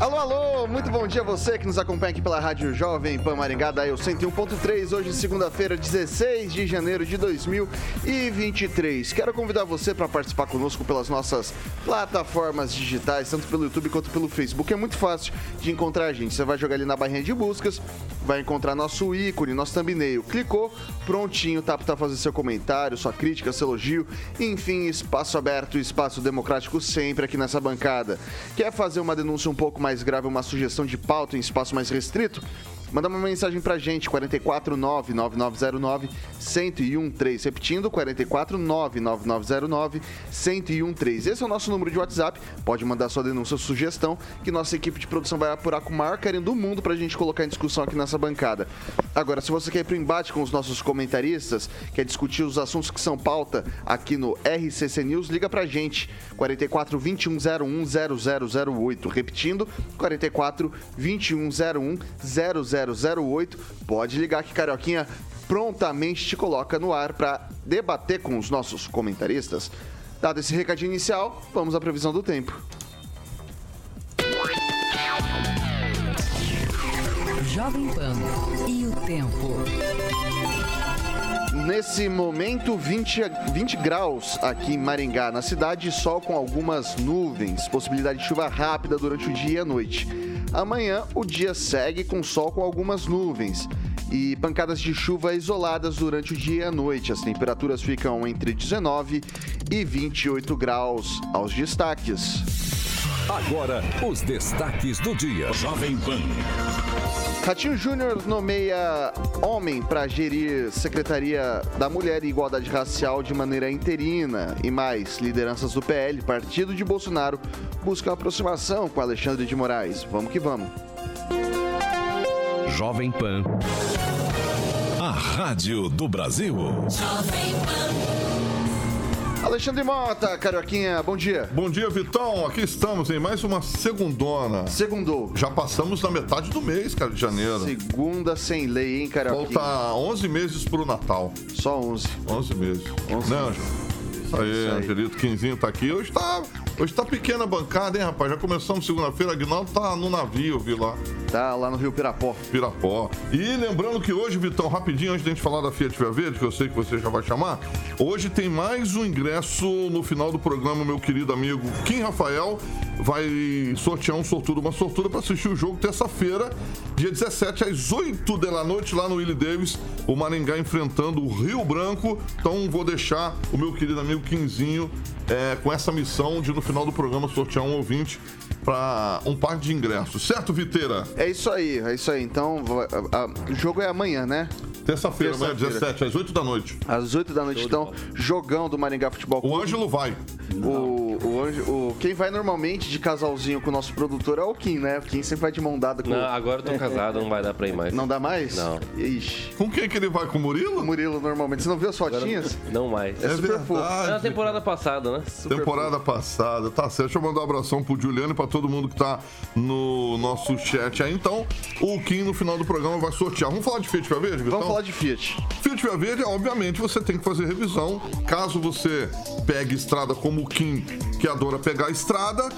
Alô, alô, muito bom dia a você que nos acompanha aqui pela Rádio Jovem Pan Maringá, daí o 101.3, hoje segunda-feira, 16 de janeiro de 2023. Quero convidar você para participar conosco pelas nossas plataformas digitais, tanto pelo YouTube quanto pelo Facebook. É muito fácil de encontrar a gente. Você vai jogar ali na barrinha de buscas, vai encontrar nosso ícone, nosso thumbnail. Clicou, prontinho, tá para fazer seu comentário, sua crítica, seu elogio. Enfim, espaço aberto, espaço democrático sempre aqui nessa bancada. Quer fazer uma denúncia um pouco mais grave, uma sugestão de pauta em espaço mais restrito? Manda uma mensagem pra gente, 449-9909-1013. Repetindo, 449-9909-1013. Esse é o nosso número de WhatsApp. Pode mandar sua denúncia sugestão, que nossa equipe de produção vai apurar com o maior carinho do mundo pra gente colocar em discussão aqui nessa bancada. Agora, se você quer ir pro embate com os nossos comentaristas, quer discutir os assuntos que são pauta aqui no RCC News, liga pra gente, 44 2101 0008. Repetindo, 44 2101 0008. 0008. Pode ligar que Carioquinha prontamente te coloca no ar para debater com os nossos comentaristas. Dado esse recadinho inicial, vamos à previsão do tempo. Jovem Pan e o tempo. Nesse momento, 20, 20 graus aqui em Maringá, na cidade, sol com algumas nuvens, possibilidade de chuva rápida durante o dia e a noite. Amanhã, o dia segue com sol com algumas nuvens e pancadas de chuva isoladas durante o dia e a noite. As temperaturas ficam entre 19 e 28 graus. Aos destaques. Agora, os destaques do dia. Jovem Pan. Ratinho Júnior nomeia homem para gerir Secretaria da Mulher e Igualdade Racial de maneira interina. E mais, lideranças do PL, partido de Bolsonaro, buscam aproximação com Alexandre de Moraes. Vamos que vamos. Jovem Pan. A rádio do Brasil. Jovem Pan. Alexandre Mota, Carioquinha, bom dia. Bom dia, Vitão. Aqui estamos em mais uma segundona. Segundou. Já passamos da metade do mês, cara, de janeiro. Segunda sem lei, hein, Carioquinha? Falta 11 meses pro Natal. Só 11. 11 meses. 11 né, meses. Aí. Angelito Quinzinho tá aqui. Hoje tá, hoje tá pequena a bancada, hein, rapaz? Já começamos segunda-feira. Aguinaldo tá no navio, vi lá. Tá lá no Rio Pirapó. Pirapó. E lembrando que hoje, Vitão, rapidinho, antes de a gente falar da Fiat Via Verde, que eu sei que você já vai chamar, hoje tem mais um ingresso no final do programa, meu querido amigo Kim Rafael vai sortear um sortudo, uma sortuda para assistir o jogo terça-feira, dia 17, às 8 da noite, lá no Willie Davis, o Maringá enfrentando o Rio Branco. Então vou deixar o meu querido amigo Quinzinho é, com essa missão de no final do programa sortear um ouvinte para um par de ingressos. Certo, Viteira? É isso aí, é isso aí. Então, vai- a- a- o jogo é amanhã, né? Terça-feira, amanhã, Terça-feira. 17, às 8 da noite. Às 8 da noite, então, jogão do Maringá Futebol O Clube. Ângelo vai. O, o, Anjo- o- quem vai normalmente de casalzinho com o nosso produtor é o Kim, né? O Kim sempre vai de mão dada com Não, agora eu tô casado, não vai dar pra ir mais. Não dá mais? Não. Ixi. Com quem que ele vai? Com o Murilo? O Murilo normalmente. Você não viu as Agora fotinhas? Não mais. É super fofo. É na temporada passada, né? Temporada passada, tá certo. Deixa eu mandar um abração pro Juliano e pra todo mundo que tá no nosso chat aí. Então, o Kim no final do programa vai sortear. Vamos falar de Fiat Via Verde, Vitão? Vamos falar de Fiat. Fiat Via Verde, obviamente, você tem que fazer revisão. Caso você pegue estrada como o Kim, que adora pegar a estrada,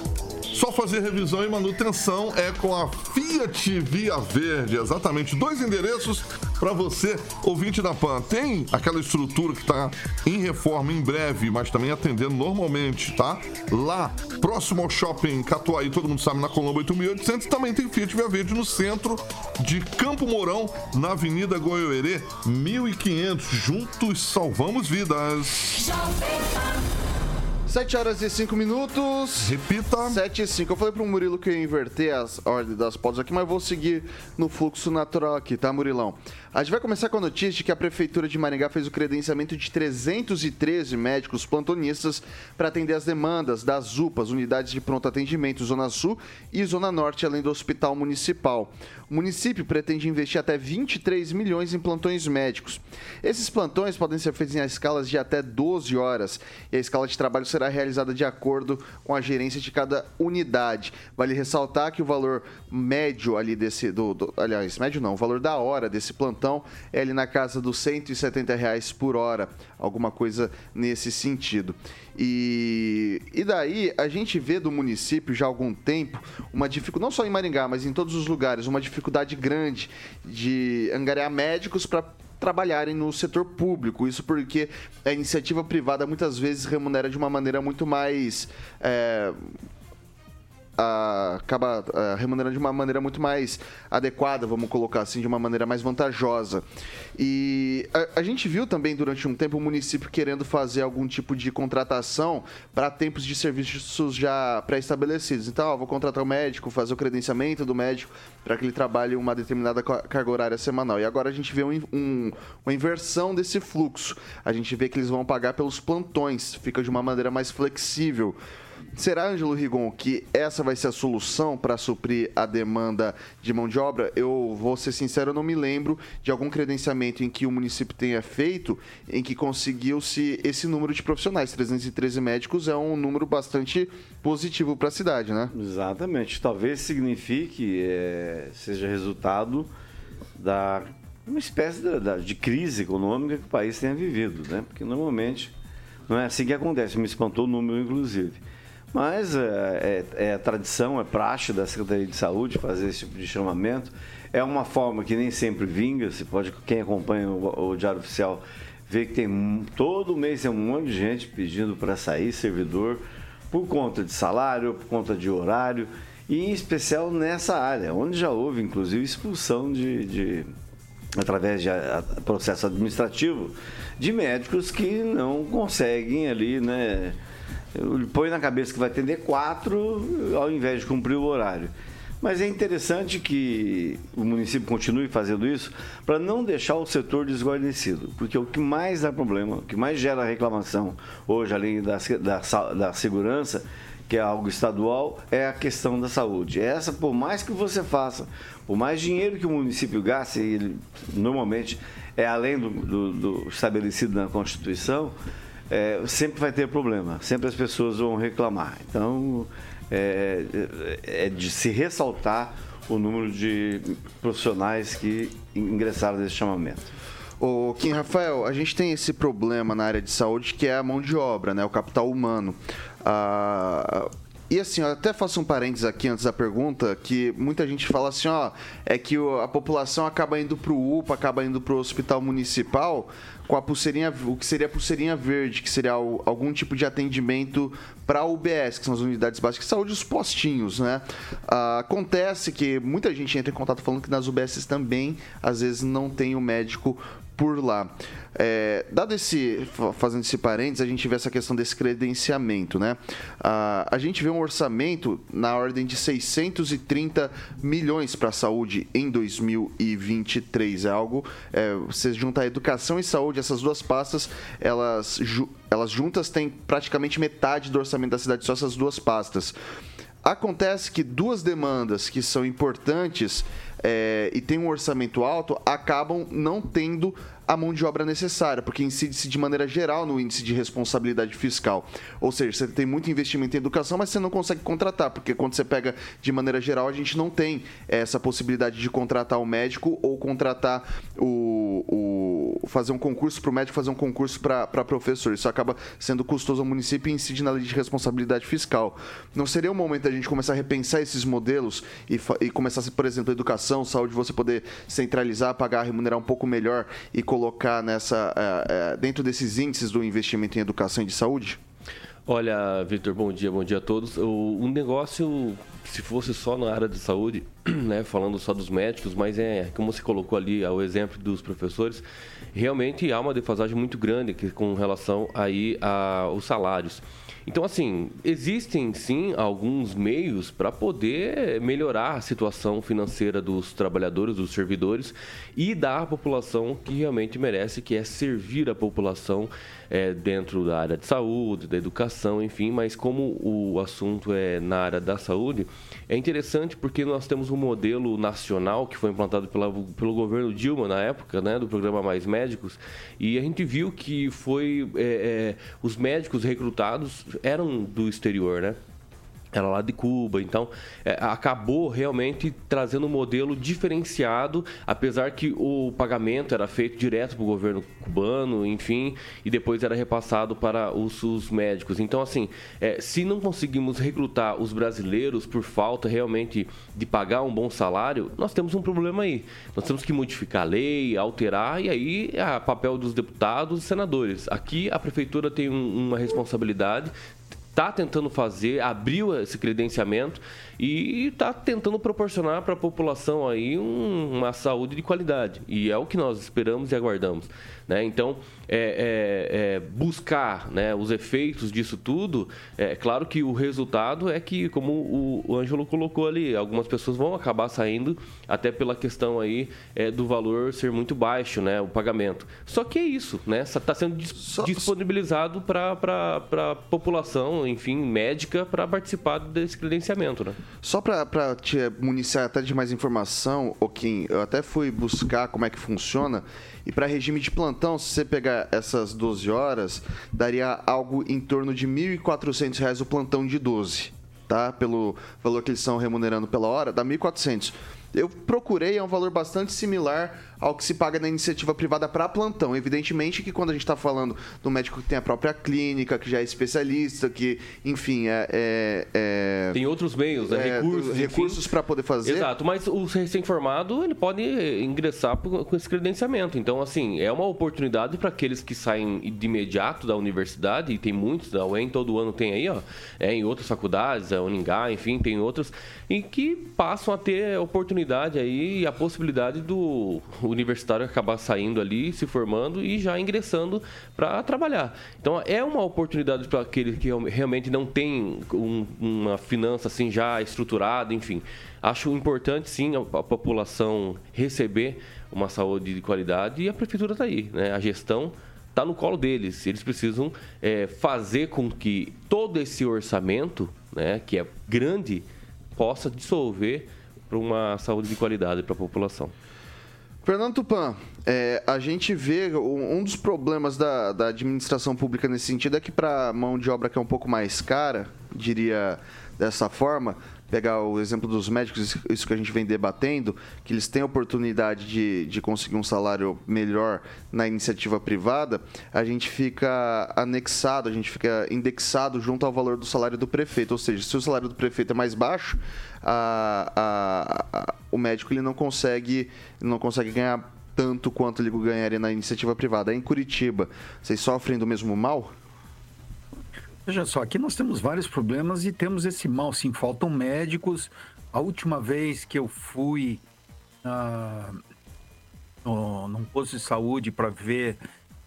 só fazer revisão e manutenção é com a Fiat Via Verde. Exatamente. Dois endereços para você, ouvinte da PAN. Tem aquela estrutura que está em reforma em breve, mas também atendendo normalmente, tá? Lá, próximo ao shopping Catuaí, todo mundo sabe, na Colombo 8800, também tem Fiat Via Verde no centro de Campo Mourão, na Avenida Goiôerê, 1500. Juntos salvamos vidas. Jovem Pan. 7 horas e 5 minutos. Repita. 7 e 5. Eu falei pro Murilo que eu ia inverter as ordens das pautas aqui, mas vou seguir no fluxo natural aqui, tá, Murilão? A gente vai começar com a notícia de que a Prefeitura de Maringá fez o credenciamento de 313 médicos plantonistas para atender as demandas das UPAs, Unidades de Pronto Atendimento Zona Sul e Zona Norte, além do Hospital Municipal. O município pretende investir até 23 milhões em plantões médicos. Esses plantões podem ser feitos em escalas de até 12 horas e a escala de trabalho será realizada de acordo com a gerência de cada unidade. Vale ressaltar que o valor médio ali desse, do, do aliás, médio não, o valor da hora desse plantão é ali na casa dos 170 reais por hora, alguma coisa nesse sentido. E, e daí a gente vê do município já há algum tempo uma dificuldade, não só em Maringá, mas em todos os lugares, uma dificuldade grande de angariar médicos para trabalharem no setor público. Isso porque a iniciativa privada muitas vezes remunera de uma maneira muito mais. É, acaba remunerando de uma maneira muito mais adequada, vamos colocar assim, de uma maneira mais vantajosa. E a, a gente viu também durante um tempo o município querendo fazer algum tipo de contratação para tempos de serviços já pré-estabelecidos. Então, ó, vou contratar o médico, fazer o credenciamento do médico para que ele trabalhe uma determinada carga horária semanal. E agora a gente vê um, um, uma inversão desse fluxo. A gente vê que eles vão pagar pelos plantões, fica de uma maneira mais flexível. Será, Ângelo Rigon, que essa vai ser a solução para suprir a demanda de mão de obra? Eu vou ser sincero, eu não me lembro de algum credenciamento em que o município tenha feito em que conseguiu-se esse número de profissionais. 313 médicos é um número bastante positivo para a cidade, né? Exatamente. Talvez signifique, é, seja resultado da uma espécie de, de crise econômica que o país tenha vivido, né? Porque normalmente não é assim que acontece. Me espantou o número, inclusive. Mas é, é, é tradição, é praxe da Secretaria de Saúde fazer esse tipo de chamamento. É uma forma que nem sempre vinga. Você pode, quem acompanha o, o Diário Oficial, ver que tem todo mês tem um monte de gente pedindo para sair servidor por conta de salário, por conta de horário e em especial nessa área, onde já houve inclusive expulsão de, de através de processo administrativo de médicos que não conseguem ali, né? Põe na cabeça que vai atender quatro ao invés de cumprir o horário. Mas é interessante que o município continue fazendo isso para não deixar o setor desguarnecido, porque o que mais dá problema, o que mais gera reclamação hoje, além da, da, da segurança, que é algo estadual, é a questão da saúde. Essa, por mais que você faça, por mais dinheiro que o município gaste, ele normalmente é além do, do, do estabelecido na Constituição, é, sempre vai ter problema, sempre as pessoas vão reclamar. Então, é, é, de se ressaltar o número de profissionais que ingressaram nesse chamamento. O Kim Rafael, a gente tem esse problema na área de saúde que é a mão de obra, né, o capital humano. Ah, e assim, eu até faço um parênteses aqui antes da pergunta, que muita gente fala assim, ó, é que a população acaba indo para o UPA, acaba indo para o hospital municipal com a pulseirinha, o que seria a pulseirinha verde, que seria algum tipo de atendimento para UBS, que são as unidades básicas de saúde, os postinhos, né? Ah, acontece que muita gente entra em contato falando que nas UBS também, às vezes, não tem o médico por lá. É, dado esse, fazendo esse parênteses, a gente vê essa questão desse credenciamento, né? Ah, a gente vê um orçamento na ordem de 630 milhões para a saúde em 2023. É algo, é, você junta a educação e saúde, essas duas pastas, elas, elas juntas têm praticamente metade do orçamento da cidade, só essas duas pastas. Acontece que duas demandas que são importantes é, e têm um orçamento alto acabam não tendo a mão de obra necessária, porque incide-se de maneira geral no índice de responsabilidade fiscal. Ou seja, você tem muito investimento em educação, mas você não consegue contratar, porque quando você pega de maneira geral, a gente não tem essa possibilidade de contratar o médico ou contratar o. o fazer um concurso para o médico, fazer um concurso para professor. Isso acaba sendo custoso ao município e incide na lei de responsabilidade fiscal. Não seria o momento da gente começar a repensar esses modelos e, e começar, por exemplo, educação, saúde, você poder centralizar, pagar, remunerar um pouco melhor e colocar colocar nessa é, é, dentro desses índices do investimento em educação e de saúde? Olha, Vitor, bom dia, bom dia a todos. O, o, negócio, se fosse só na área de saúde, né, falando só dos médicos, mas é como você colocou ali o exemplo dos professores, realmente há uma defasagem muito grande com relação aí aos salários. Então, assim, existem sim alguns meios para poder melhorar a situação financeira dos trabalhadores, dos servidores e da população que realmente merece, que é servir a população é, dentro da área de saúde, da educação, enfim. Mas como o assunto é na área da saúde, é interessante porque nós temos um modelo nacional que foi implantado pela, pelo governo Dilma na época, né, do programa Mais Médicos, e a gente viu que foi é, é, os médicos recrutados eram do exterior, né? Era lá de Cuba, então é, acabou realmente trazendo um modelo diferenciado, apesar que o pagamento era feito direto para o governo cubano, enfim, e depois era repassado para os, os médicos. Então, assim, é, se não conseguimos recrutar os brasileiros por falta realmente de pagar um bom salário, nós temos um problema aí. Nós temos que modificar a lei, alterar, e aí é papel dos deputados e senadores. Aqui a prefeitura tem um, uma responsabilidade está tentando fazer, abriu esse credenciamento e está tentando proporcionar para a população aí um, uma saúde de qualidade. E é o que nós esperamos e aguardamos. Né? Então, é, é, é buscar né, os efeitos disso tudo, é claro que o resultado é que, como o, o Ângelo colocou ali, algumas pessoas vão acabar saindo até pela questão aí é, do valor ser muito baixo, né, o pagamento. Só que é isso, né? Está sendo dis Só... disponibilizado para a população, enfim, médica, para participar desse credenciamento, né? Só para te municiar até de mais informação, Kim, eu até fui buscar como é que funciona. E para regime de plantão, se você pegar essas 12 horas, daria algo em torno de R$ 1.400 o plantão de 12, tá? Pelo valor que eles estão remunerando pela hora, dá R$ 1.400. Eu procurei, é um valor bastante similar ao que se paga na iniciativa privada para plantão. Evidentemente que quando a gente está falando do médico que tem a própria clínica, que já é especialista, que, enfim, é. é, é tem outros meios, né? É, recursos. Recursos para poder fazer. Exato, mas o recém-formado ele pode ingressar com esse credenciamento. Então, assim, é uma oportunidade para aqueles que saem de imediato da universidade, e tem muitos, a UEM todo ano tem aí, ó, é, em outras faculdades, a Uningá, enfim, tem outras, e que passam a ter oportunidade aí e a possibilidade do universitário acabar saindo ali, se formando e já ingressando para trabalhar. Então é uma oportunidade para aquele que realmente não tem um, uma finança assim já estruturada, enfim. Acho importante sim a, a população receber uma saúde de qualidade e a prefeitura está aí, né? A gestão está no colo deles. Eles precisam é, fazer com que todo esse orçamento, né, que é grande, possa dissolver para uma saúde de qualidade para a população. Fernando Tupan, é, a gente vê um dos problemas da, da administração pública nesse sentido é que para mão de obra que é um pouco mais cara, diria dessa forma, pegar o exemplo dos médicos, isso que a gente vem debatendo, que eles têm a oportunidade de, de conseguir um salário melhor na iniciativa privada, a gente fica anexado, a gente fica indexado junto ao valor do salário do prefeito. Ou seja, se o salário do prefeito é mais baixo, a, a, a, o médico ele não consegue, não consegue ganhar tanto quanto ele ganharia na iniciativa privada. Em Curitiba, vocês sofrem do mesmo mal? Veja só, aqui nós temos vários problemas e temos esse mal, sim, faltam médicos. A última vez que eu fui uh, no, num posto de saúde para ver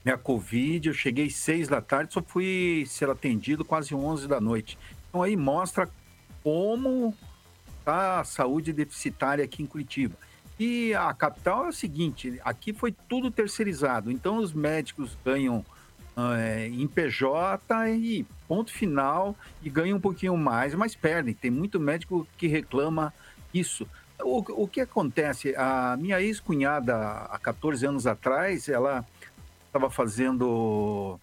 minha Covid, eu cheguei seis da tarde, só fui ser atendido quase 11 da noite. Então aí mostra como a saúde deficitária aqui em Curitiba. E a capital é o seguinte, aqui foi tudo terceirizado, então os médicos ganham é, em PJ e ponto final e ganham um pouquinho mais, mas perdem. Tem muito médico que reclama isso. O, o que acontece? A minha ex-cunhada, há 14 anos atrás, ela estava fazendo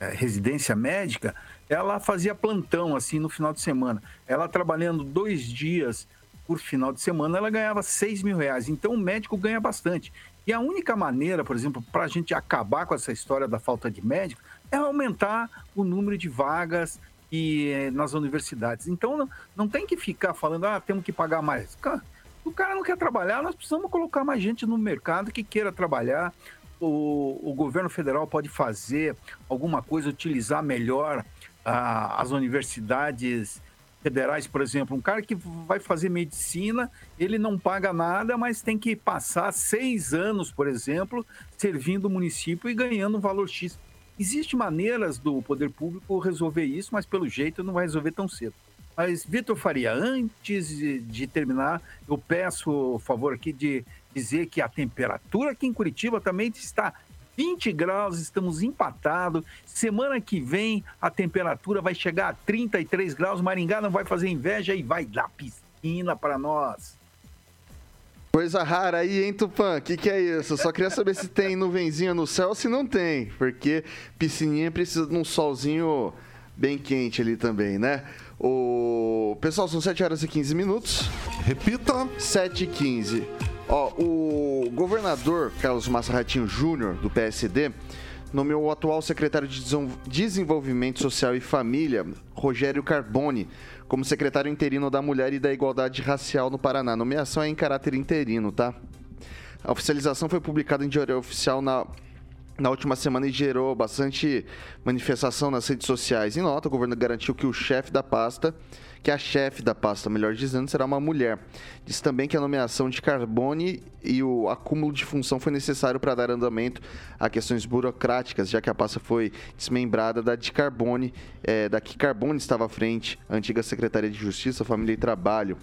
é, residência médica, ela fazia plantão assim no final de semana. Ela trabalhando dois dias por final de semana, ela ganhava 6 mil reais. Então o médico ganha bastante. E a única maneira, por exemplo, para a gente acabar com essa história da falta de médicos é aumentar o número de vagas e, eh, nas universidades. Então não, não tem que ficar falando, ah, temos que pagar mais. O cara não quer trabalhar, nós precisamos colocar mais gente no mercado que queira trabalhar. O, o governo federal pode fazer alguma coisa, utilizar melhor as universidades federais, por exemplo, um cara que vai fazer medicina, ele não paga nada, mas tem que passar seis anos, por exemplo, servindo o município e ganhando um valor X. Existem maneiras do poder público resolver isso, mas pelo jeito não vai resolver tão cedo. Mas, Vitor Faria, antes de terminar, eu peço o favor aqui de dizer que a temperatura aqui em Curitiba também está 20 graus, estamos empatados. Semana que vem a temperatura vai chegar a 33 graus. Maringá não vai fazer inveja e vai dar piscina para nós. Coisa rara aí, hein, Tupã? O que, que é isso? Eu só queria saber se tem nuvenzinha no céu ou se não tem. Porque piscininha precisa de um solzinho bem quente ali também, né? O... Pessoal, são 7 horas e 15 minutos. Repita. 7 e 15. Ó, o governador Carlos Massa Ratinho Júnior, do PSD, nomeou o atual secretário de Desenvolvimento Social e Família, Rogério Carboni, como secretário interino da Mulher e da Igualdade Racial no Paraná. A nomeação é em caráter interino, tá? A oficialização foi publicada em diário oficial na, na última semana e gerou bastante manifestação nas redes sociais. Em nota, o governo garantiu que o chefe da pasta que a chefe da pasta, melhor dizendo, será uma mulher. Diz também que a nomeação de Carbone e o acúmulo de função foi necessário para dar andamento a questões burocráticas, já que a pasta foi desmembrada da de Carbone, é, da que Carbone estava à frente, antiga Secretaria de Justiça, Família e Trabalho.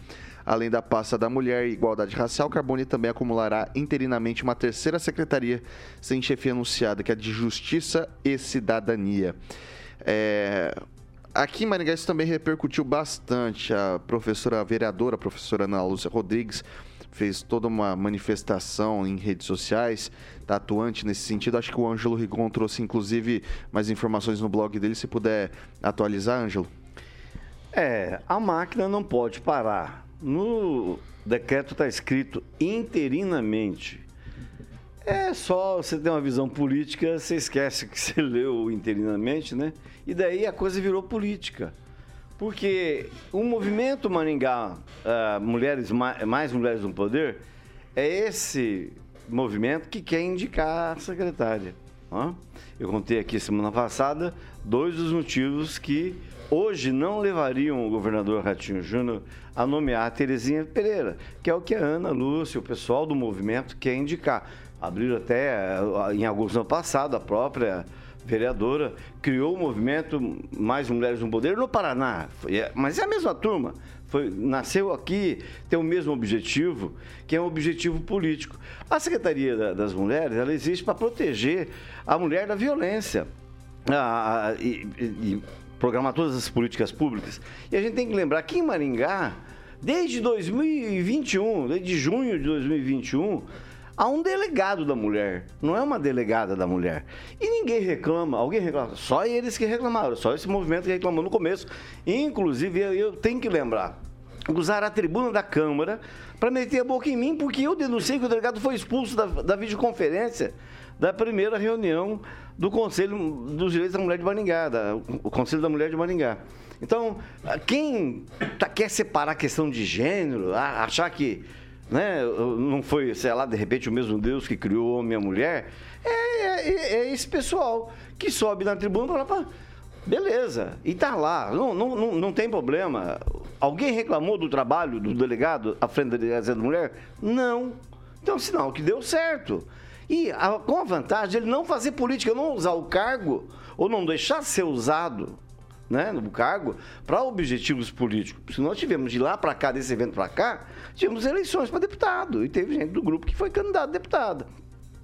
Além da pasta da Mulher e Igualdade Racial, Carbone também acumulará interinamente uma terceira secretaria sem chefia anunciada, que é a de Justiça e Cidadania. É, Aqui em Maringá isso também repercutiu bastante. A professora a vereadora, a professora Ana Lúcia Rodrigues, fez toda uma manifestação em redes sociais, está atuante nesse sentido. Acho que o Ângelo Rigon trouxe, inclusive, mais informações no blog dele. Se puder atualizar, Ângelo. É, a máquina não pode parar. No decreto está escrito interinamente. É só você ter uma visão política, você esquece que você leu interinamente, né? E daí a coisa virou política. Porque o movimento Maringá, uh, mulheres mais mulheres no poder, é esse movimento que quer indicar a secretária. Eu contei aqui semana passada dois dos motivos que hoje não levariam o governador Ratinho Júnior a nomear a Terezinha Pereira, que é o que a Ana Lúcia, o pessoal do movimento quer indicar abriram até em agosto do ano passado, a própria vereadora criou o movimento Mais Mulheres no Poder no Paraná. É, mas é a mesma turma. Foi, nasceu aqui, tem o mesmo objetivo, que é um objetivo político. A Secretaria das Mulheres, ela existe para proteger a mulher da violência. A, a, e, e programar todas as políticas públicas. E a gente tem que lembrar que em Maringá, desde 2021, desde junho de 2021, Há um delegado da mulher, não é uma delegada da mulher. E ninguém reclama, alguém reclama, só eles que reclamaram, só esse movimento que reclamou no começo. Inclusive, eu tenho que lembrar, usar a tribuna da Câmara para meter a boca em mim, porque eu denunciei que o delegado foi expulso da, da videoconferência da primeira reunião do Conselho dos Direitos da Mulher de Maringá, da, o Conselho da Mulher de Maringá. Então, quem tá, quer separar a questão de gênero, achar que né? Não foi, sei lá, de repente o mesmo Deus que criou homem e a mulher. É, é, é esse pessoal que sobe na tribuna e fala, beleza, e tá lá, não, não, não, não tem problema. Alguém reclamou do trabalho do delegado à frente da delegacia da mulher? Não. Então, sinal que deu certo. E a, com a vantagem de ele não fazer política, não usar o cargo, ou não deixar ser usado né, no cargo para objetivos políticos. Se nós tivemos de lá para cá, desse evento para cá, tivemos eleições para deputado e teve gente do grupo que foi candidato a deputada.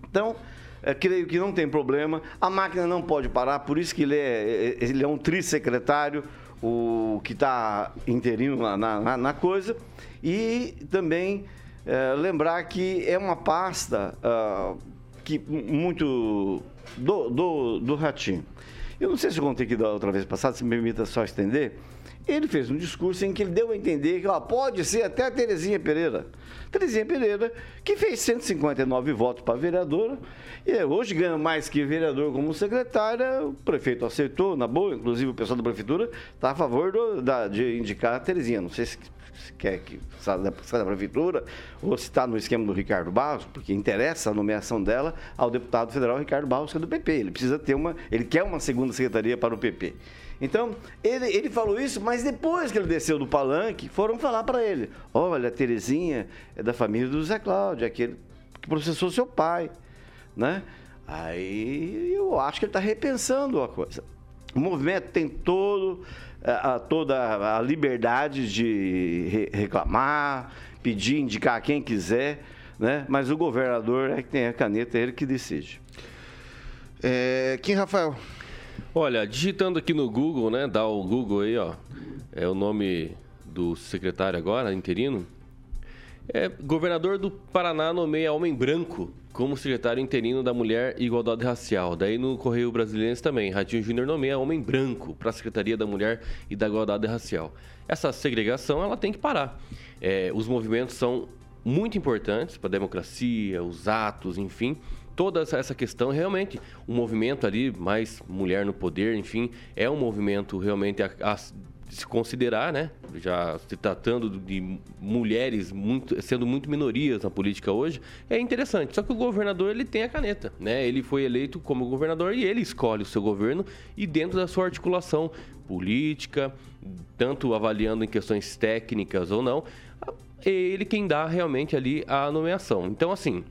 Então, é, creio que não tem problema. A máquina não pode parar, por isso que ele é, é ele é um trissecretário, o que está interino na, na, na, coisa. E também é, lembrar que é uma pasta uh, que muito do, do, do Ratinho. Eu não sei se eu contei aqui da outra vez passada, se me permita só estender. Ele fez um discurso em que ele deu a entender que ó, pode ser até a Terezinha Pereira. Terezinha Pereira, que fez 159 votos para vereadora, e hoje ganha mais que vereador como secretária. O prefeito aceitou, na boa, inclusive o pessoal da prefeitura está a favor do, da, de indicar a Terezinha. Não sei se se quer que saia da, prefeitura, ou se está no esquema do Ricardo Barros, porque interessa a nomeação dela ao deputado federal Ricardo Barros, que é do PP. Ele precisa ter uma, ele quer uma segunda secretaria para o PP. Então, ele, ele falou isso, mas depois que ele desceu do palanque, foram falar para ele: olha, a Terezinha é da família do Zé Cláudio, aquele que processou seu pai, né? Aí eu acho que ele está repensando a coisa. O movimento tem todo, a, a, toda a liberdade de re reclamar, pedir, indicar quem quiser, né? mas o governador é que tem a caneta, é ele que decide. É, Kim Rafael. Olha, digitando aqui no Google, né? Dá o Google aí, ó. É o nome do secretário agora, interino. É, governador do Paraná nomeia homem branco como secretário interino da Mulher e Igualdade Racial. Daí no Correio Brasileiro também, Ratinho Júnior nomeia homem branco para a Secretaria da Mulher e da Igualdade Racial. Essa segregação ela tem que parar. É, os movimentos são muito importantes para a democracia, os atos, enfim. Toda essa questão, realmente, o um movimento ali, mais mulher no poder, enfim, é um movimento realmente a, a se considerar, né? Já se tratando de mulheres muito, sendo muito minorias na política hoje, é interessante. Só que o governador ele tem a caneta, né? Ele foi eleito como governador e ele escolhe o seu governo e dentro da sua articulação política, tanto avaliando em questões técnicas ou não, ele quem dá realmente ali a nomeação. Então, assim,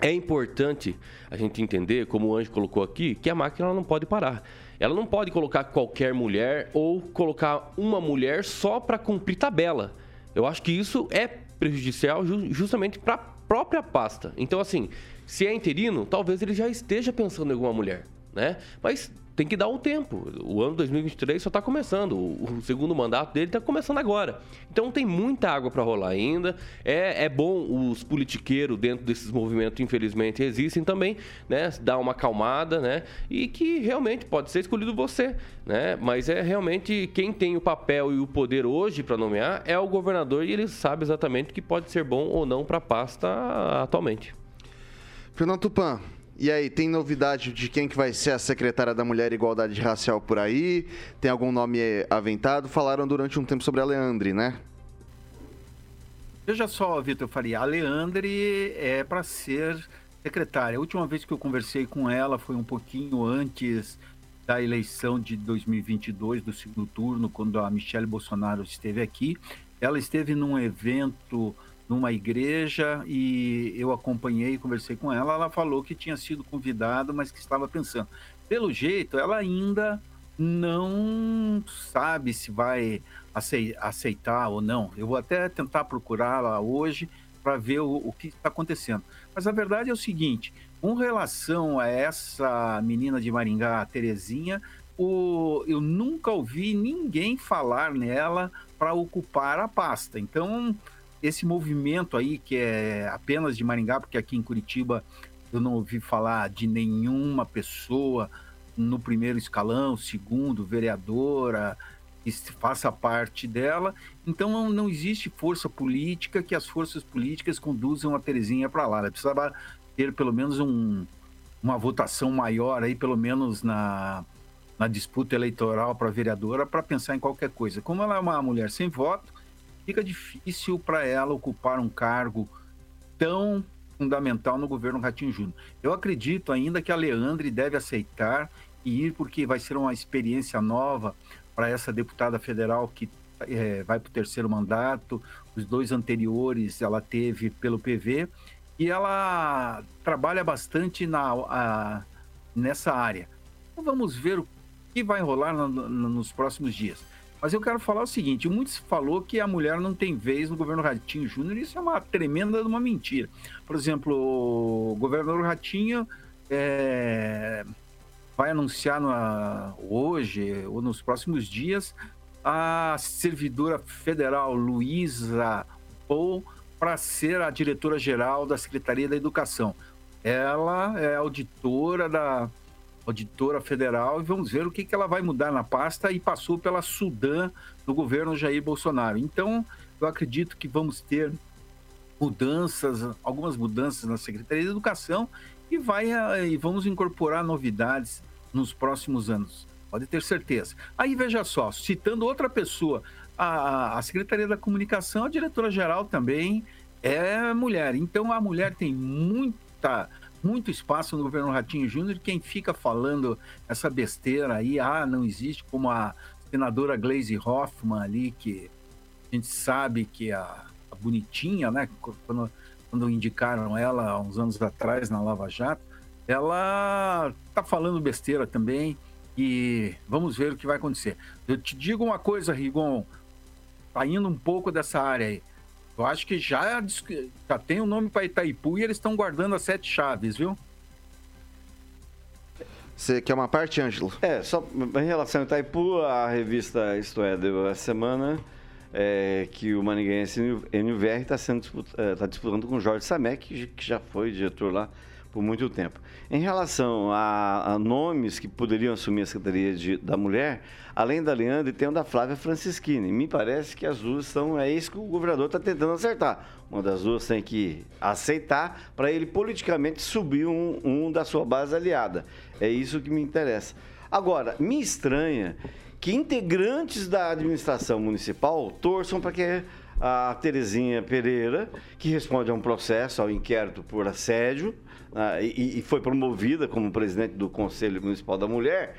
é importante a gente entender, como o Anjo colocou aqui, que a máquina não pode parar. Ela não pode colocar qualquer mulher ou colocar uma mulher só para cumprir tabela. Eu acho que isso é prejudicial justamente para a própria pasta. Então, assim, se é interino, talvez ele já esteja pensando em alguma mulher, né? Mas tem que dar um tempo. O ano 2023 só está começando. O, segundo mandato dele está começando agora. Então tem muita água para rolar ainda. É, é bom os politiqueiros dentro desses movimentos, infelizmente, existem também, né? Dar uma acalmada, né? E que realmente pode ser escolhido você, né? Mas é realmente quem tem o papel e o poder hoje para nomear é o governador e ele sabe exatamente o que pode ser bom ou não para a pasta atualmente. Fernando Tupan, e aí, tem novidade de quem que vai ser a secretária da Mulher e Igualdade Racial por aí? Tem algum nome aventado? Falaram durante um tempo sobre a Leandre, né? Veja só, Vitor Faria, a Leandre é para ser secretária. A última vez que eu conversei com ela foi um pouquinho antes da eleição de 2022, do segundo turno, quando a Michelle Bolsonaro esteve aqui. Ela esteve num evento numa igreja e eu acompanhei, conversei com ela. Ela falou que tinha sido convidada, mas que estava pensando. Pelo jeito, ela ainda não sabe se vai aceitar ou não. Eu vou até tentar procurá-la hoje para ver o, o que está acontecendo. Mas a verdade é o seguinte: com relação a essa menina de Maringá, a Terezinha, o, eu nunca ouvi ninguém falar nela para ocupar a pasta. Então, esse movimento aí, que é apenas de Maringá, porque aqui em Curitiba eu não ouvi falar de nenhuma pessoa no primeiro escalão, segundo, vereadora, que faça parte dela. Então não, não existe força política que as forças políticas conduzam a Terezinha para lá. Ela precisava ter pelo menos um, uma votação maior aí, pelo menos na, na disputa eleitoral para vereadora, para pensar em qualquer coisa. Como ela é uma mulher sem voto, fica difícil para ela ocupar um cargo tão fundamental no governo Ratinho Júnior. Eu acredito ainda que a Leandre deve aceitar e ir porque vai ser uma experiência nova para essa deputada federal que é, vai para o terceiro mandato. Os dois anteriores ela teve pelo PV e ela trabalha bastante na, a, nessa área. Então vamos ver o que vai rolar no, no, nos próximos dias. Mas eu quero falar o seguinte: muitos falou que a mulher não tem vez no governo Ratinho Júnior, isso é uma tremenda uma mentira. Por exemplo, o governador Ratinho é, vai anunciar hoje ou nos próximos dias a servidora federal Luísa Pou para ser a diretora-geral da Secretaria da Educação. Ela é auditora da auditora federal, e vamos ver o que, que ela vai mudar na pasta e passou pela Sudã do governo Jair Bolsonaro. Então, eu acredito que vamos ter mudanças, algumas mudanças na Secretaria de Educação e, vai, eh, e vamos incorporar novidades nos próximos anos. Pode ter certeza. Aí veja só, citando outra pessoa, a, a Secretaria da Comunicação, a diretora-geral também é mulher. Então a mulher tem muita muito espaço no governo Ratinho Júnior. Quem fica falando essa besteira aí, ah, não existe, como a senadora Glaze Hoffman ali, que a gente sabe que a, a bonitinha, né? Quando, quando indicaram ela há uns anos atrás na Lava Jato, ela tá falando besteira também e vamos ver o que vai acontecer. Eu te digo uma coisa, Rigon, tá indo um pouco dessa área aí. Eu acho que já, já tem o um nome para Itaipu e eles estão guardando as sete chaves, viu? Você quer uma parte, Ângelo? É, só em relação a Itaipu, a revista Isto É deu essa semana é, que o Maninguense NVR está é, tá disputando com o Jorge Samek, que já foi diretor lá por muito tempo. Em relação a, a nomes que poderiam assumir a Secretaria de, da Mulher, além da Leandre, tem o da Flávia Francischini. Me parece que as duas são. É isso que o governador está tentando acertar. Uma das duas tem que aceitar para ele politicamente subir um, um da sua base aliada. É isso que me interessa. Agora, me estranha que integrantes da administração municipal torçam para que a Terezinha Pereira, que responde a um processo, ao inquérito por assédio, ah, e, e, foi promovida como presidente do Conselho Municipal da Mulher,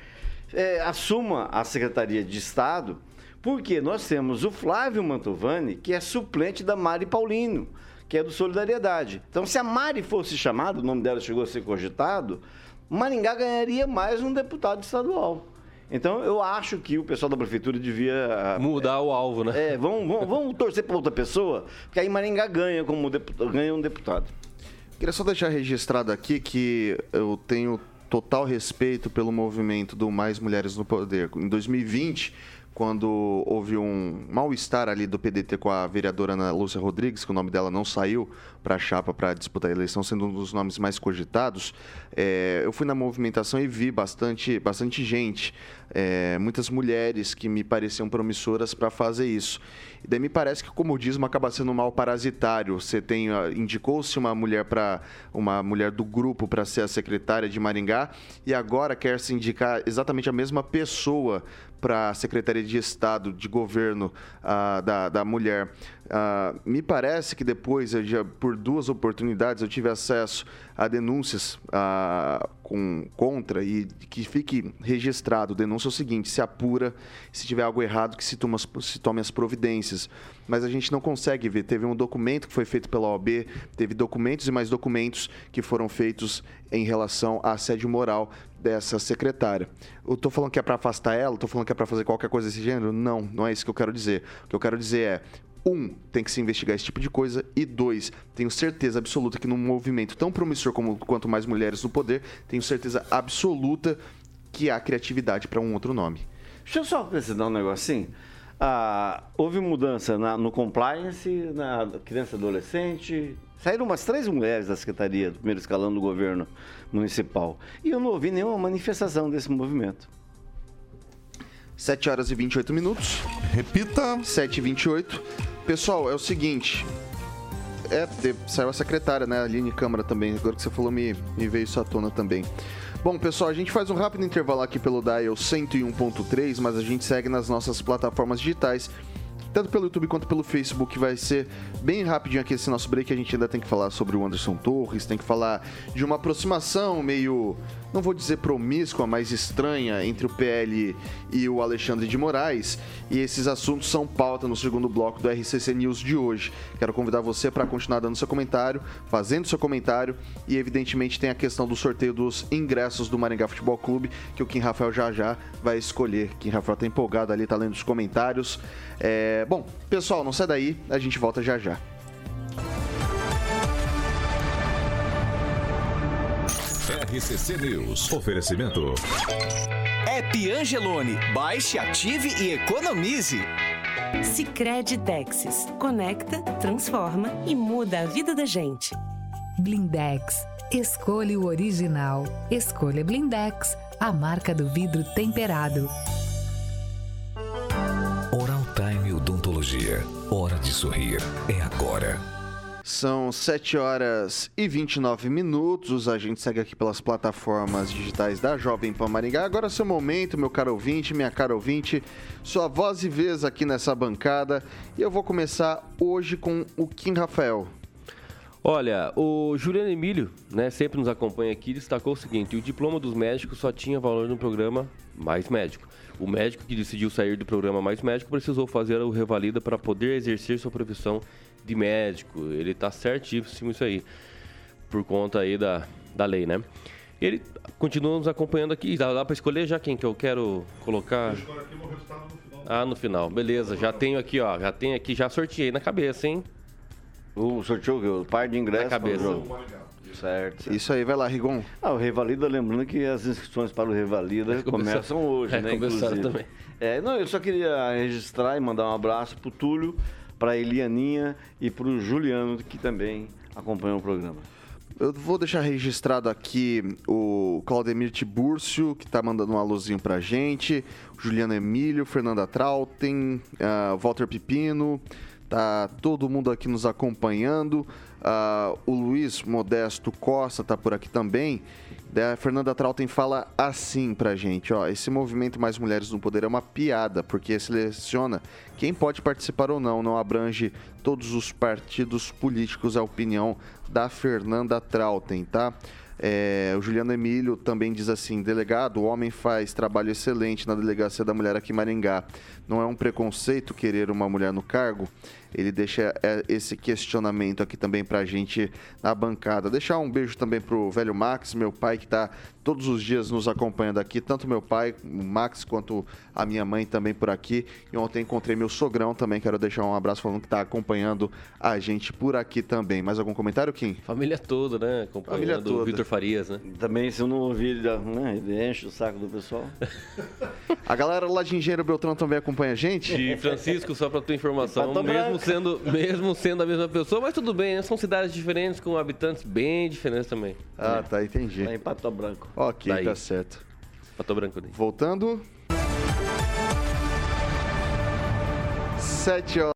é, assuma a Secretaria de Estado, porque nós temos o Flávio Mantovani, que é suplente da Mari Paulino, que é do Solidariedade. Então, se a Mari fosse chamada, o nome dela chegou a ser cogitado, Maringá ganharia mais um deputado estadual. Então, eu acho que o pessoal da prefeitura devia. Mudar é, o alvo, né? É, vamos, vamos, vamos torcer para outra pessoa, porque aí Maringá ganha como deputado, ganha um deputado. Queria só deixar registrado aqui que eu tenho total respeito pelo movimento do Mais Mulheres no Poder. Em 2020, quando houve um mal-estar ali do PDT com a vereadora Ana Lúcia Rodrigues, que o nome dela não saiu para a chapa para disputar a eleição, sendo um dos nomes mais cogitados, é, eu fui na movimentação e vi bastante, bastante gente, é, muitas mulheres que me pareciam promissoras para fazer isso. E daí me parece que o comodismo acaba sendo mal parasitário. Você tem ah, indicou-se uma mulher para uma mulher do grupo para ser a secretária de Maringá e agora quer se indicar exatamente a mesma pessoa para a Secretaria de Estado de Governo uh, da, da mulher. Uh, me parece que depois, já, por duas oportunidades, eu tive acesso a denúncias uh, com, contra e que fique registrado. Denúncia é o seguinte: se apura, se tiver algo errado, que se, toma, se tome as providências. Mas a gente não consegue ver. Teve um documento que foi feito pela OAB, teve documentos e mais documentos que foram feitos em relação à assédio moral dessa secretária. Eu estou falando que é para afastar ela, estou falando que é para fazer qualquer coisa desse gênero? Não, não é isso que eu quero dizer. O que eu quero dizer é um, tem que se investigar esse tipo de coisa. E dois, tenho certeza absoluta que num movimento tão promissor como quanto mais mulheres no poder, tenho certeza absoluta que há criatividade para um outro nome. Deixa eu só precisar um negocinho. Ah, houve mudança na, no compliance, na criança e adolescente. Saíram umas três mulheres da secretaria, do primeiro escalão do governo municipal. E eu não ouvi nenhuma manifestação desse movimento. 7 horas e 28 minutos. Repita. 7 e 28. Pessoal, é o seguinte. É, saiu a secretária, né? A Aline Câmara também. Agora que você falou, me, me veio isso à tona também. Bom, pessoal, a gente faz um rápido intervalo aqui pelo Dial 101.3, mas a gente segue nas nossas plataformas digitais tanto pelo YouTube quanto pelo Facebook. Vai ser bem rapidinho aqui esse nosso break. A gente ainda tem que falar sobre o Anderson Torres, tem que falar de uma aproximação meio não vou dizer promíscua, mas estranha entre o PL e o Alexandre de Moraes. E esses assuntos são pauta no segundo bloco do RCC News de hoje. Quero convidar você para continuar dando seu comentário, fazendo seu comentário e, evidentemente, tem a questão do sorteio dos ingressos do Maringá Futebol Clube, que o Kim Rafael já já vai escolher. Kim Rafael está empolgado ali, está lendo os comentários. É... Bom, pessoal, não sai daí, a gente volta já já. RCC News. Oferecimento. App Angelone. Baixe, ative e economize. Sicredi Texas. Conecta, transforma e muda a vida da gente. Blindex. Escolha o original. Escolha Blindex, a marca do vidro temperado. Odontologia. Hora de sorrir. É agora. São 7 horas e 29 minutos. A gente segue aqui pelas plataformas digitais da Jovem Pan Maringá. Agora é seu momento, meu caro ouvinte, minha cara ouvinte, sua voz e vez aqui nessa bancada. E eu vou começar hoje com o Kim Rafael. Olha, o Juliano Emílio, né, sempre nos acompanha aqui, destacou o seguinte: o diploma dos médicos só tinha valor no programa Mais Médico. O médico que decidiu sair do programa Mais Médico precisou fazer o revalida para poder exercer sua profissão de médico. Ele tá certíssimo isso aí. Por conta aí da, da lei, né? Ele continua nos acompanhando aqui. Dá, dá para escolher já quem que eu quero colocar? Ah, no final. Beleza, já tenho aqui, ó. Já tenho aqui, já sorteei na cabeça, hein? O sorteio o par de ingressos Na cabeça. para o jogo. Certo, certo. Isso aí, vai lá, Rigon. Ah, o Revalida, lembrando que as inscrições para o Revalida começam hoje, é, né? começaram inclusive. também. É, não, eu só queria registrar e mandar um abraço pro Túlio, pra Elianinha e pro Juliano, que também acompanham o programa. Eu vou deixar registrado aqui o Claudemir Tiburcio, que tá mandando um alôzinho pra gente, o Juliano Emílio, Fernanda Trautem, ah, Walter Pipino, tá todo mundo aqui nos acompanhando. Ah, o Luiz Modesto Costa tá por aqui também. Daí A Fernanda Trautem fala assim pra gente, ó, esse movimento Mais Mulheres no Poder é uma piada, porque seleciona quem pode participar ou não, não abrange todos os partidos políticos, é a opinião da Fernanda Trautem, tá? É, o Juliano Emílio também diz assim: delegado, o homem faz trabalho excelente na delegacia da mulher aqui em Maringá. Não é um preconceito querer uma mulher no cargo? Ele deixa é, esse questionamento aqui também pra gente na bancada. Deixar um beijo também pro velho Max, meu pai que tá todos os dias nos acompanhando aqui, tanto meu pai, o Max, quanto a minha mãe também por aqui. E ontem encontrei meu sogrão também, quero deixar um abraço falando que tá acompanhando a gente por aqui também. Mais algum comentário, Kim? Família toda, né? Acompanhando Família toda. o Vitor Farias, né? Também, se eu não ouvir, ele, né, ele enche o saco do pessoal. A galera lá de Engenheiro Beltrão também acompanha a gente? E Francisco, só pra tua informação, Pato mesmo sendo, mesmo sendo a mesma pessoa, mas tudo bem, né? São cidades diferentes, com habitantes bem diferentes tambem. Ah, tá, entendi. Lá em Pato Branco. Ok, Daí. tá certo. Pato Branco daí. Voltando. 7 horas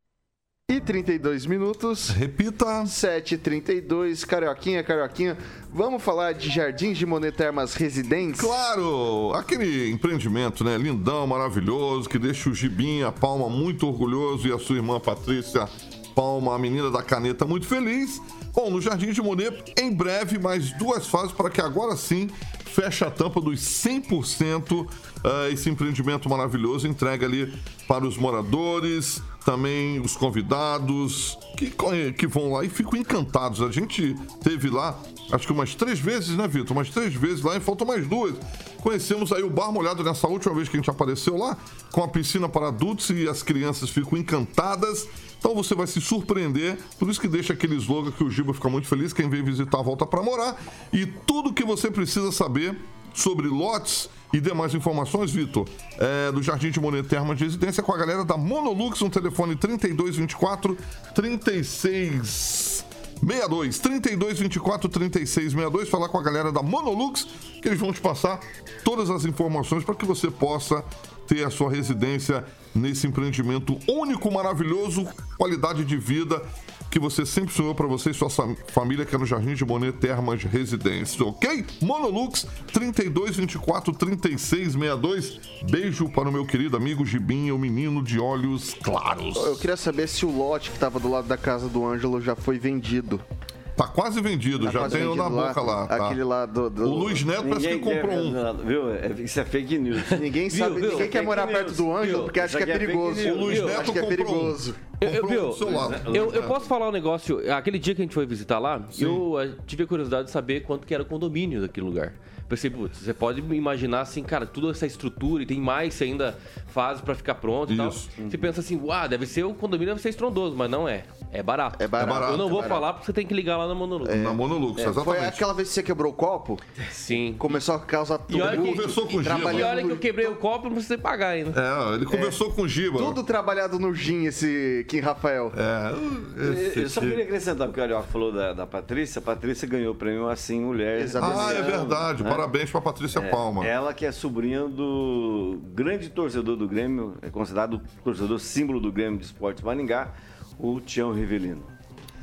e 32 minutos. Repita. 7 e 32 Carioquinha, Carioquinha. Vamos falar de Jardins de Monet Termas Residentes? Claro, aquele empreendimento, né, lindão, maravilhoso, que deixa o Gibinha Palma muito orgulhoso e a sua irmã Patrícia Palma, a menina da caneta, muito feliz. Bom, no Jardim de Monet, em breve, mais duas fases para que agora sim feche a tampa dos 100% eh, esse empreendimento maravilhoso, entrega ali para os moradores, também os convidados que, conhe- que vão lá e ficam encantados. A gente teve lá, acho que umas três vezes, né, Vitor? Umas três vezes lá e faltam mais duas. Conhecemos aí o bar molhado nessa última vez que a gente apareceu lá, com a piscina para adultos e as crianças ficam encantadas. Então você vai se surpreender, por isso que deixa aquele slogan que o Giba fica muito feliz, quem vem visitar volta para morar. E tudo que você precisa saber sobre lotes e demais informações, Vitor, é, do Jardim de Monet Termas de Residência com a galera da Monolux no telefone 3224 36 62 32 24 36 62 falar com a galera da Monolux que eles vão te passar todas as informações para que você possa ter a sua residência nesse empreendimento único, maravilhoso, qualidade de vida que você sempre sonhou para você e sua família que é no Jardim de Monet Termas Residência, ok? Monolux 32 24 36 62 beijo para o meu querido amigo Gibinha, o menino de olhos claros. Eu queria saber se o lote que tava do lado da casa do Ângelo já foi vendido. Tá quase vendido, Tá já quase tenho na vendido boca lá. tá? Aquele lá do. do- O Luiz Neto parece que Ninguém comprou quer, um. nada, Viu? É- Isso é fake news. Ninguém Viu, sabe, viu? ninguém quer Fake morar news. perto do Ângelo Viu? porque acha Isso que é é perigoso. news. O Luiz Viu? Neto Acho que é perigoso. Eu, eu, viu? Eu, eu posso falar um negócio? Aquele dia que a gente foi visitar lá, eu eh, tive a curiosidade de saber quanto que era o condomínio daquele lugar. Pensei, putz, você pode imaginar assim, cara, toda essa estrutura e tem mais você ainda faz pra ficar pronto e tal. Isso. Você pensa assim, uau, deve ser o condomínio deve ser estrondoso, mas não é. É barato. É barato. É barato, Eu não é vou barato. falar porque você tem que ligar lá na Monolux. Na Monolux, Foi exatamente. aquela vez que você quebrou o copo, Sim. começou a causar E olha tudo. que- Conversou com o E Giba. olha que eu quebrei o copo, não precisei pagar ainda. É, ele conversou com o Giba. Tudo trabalhado no gin, esse Kim Rafael. É, esse Eu só queria acrescentar, porque o Carioca falou da, da Patrícia. A Patrícia ganhou o prêmio Assim Mulher. Exatamente. Ah, é verdade. né? Parabéns pra Patrícia É, Palma. Ela que é sobrinha do grande torcedor do Grêmio, é considerado o torcedor símbolo do Grêmio de Esportes Maringá, o Tião Rivelino.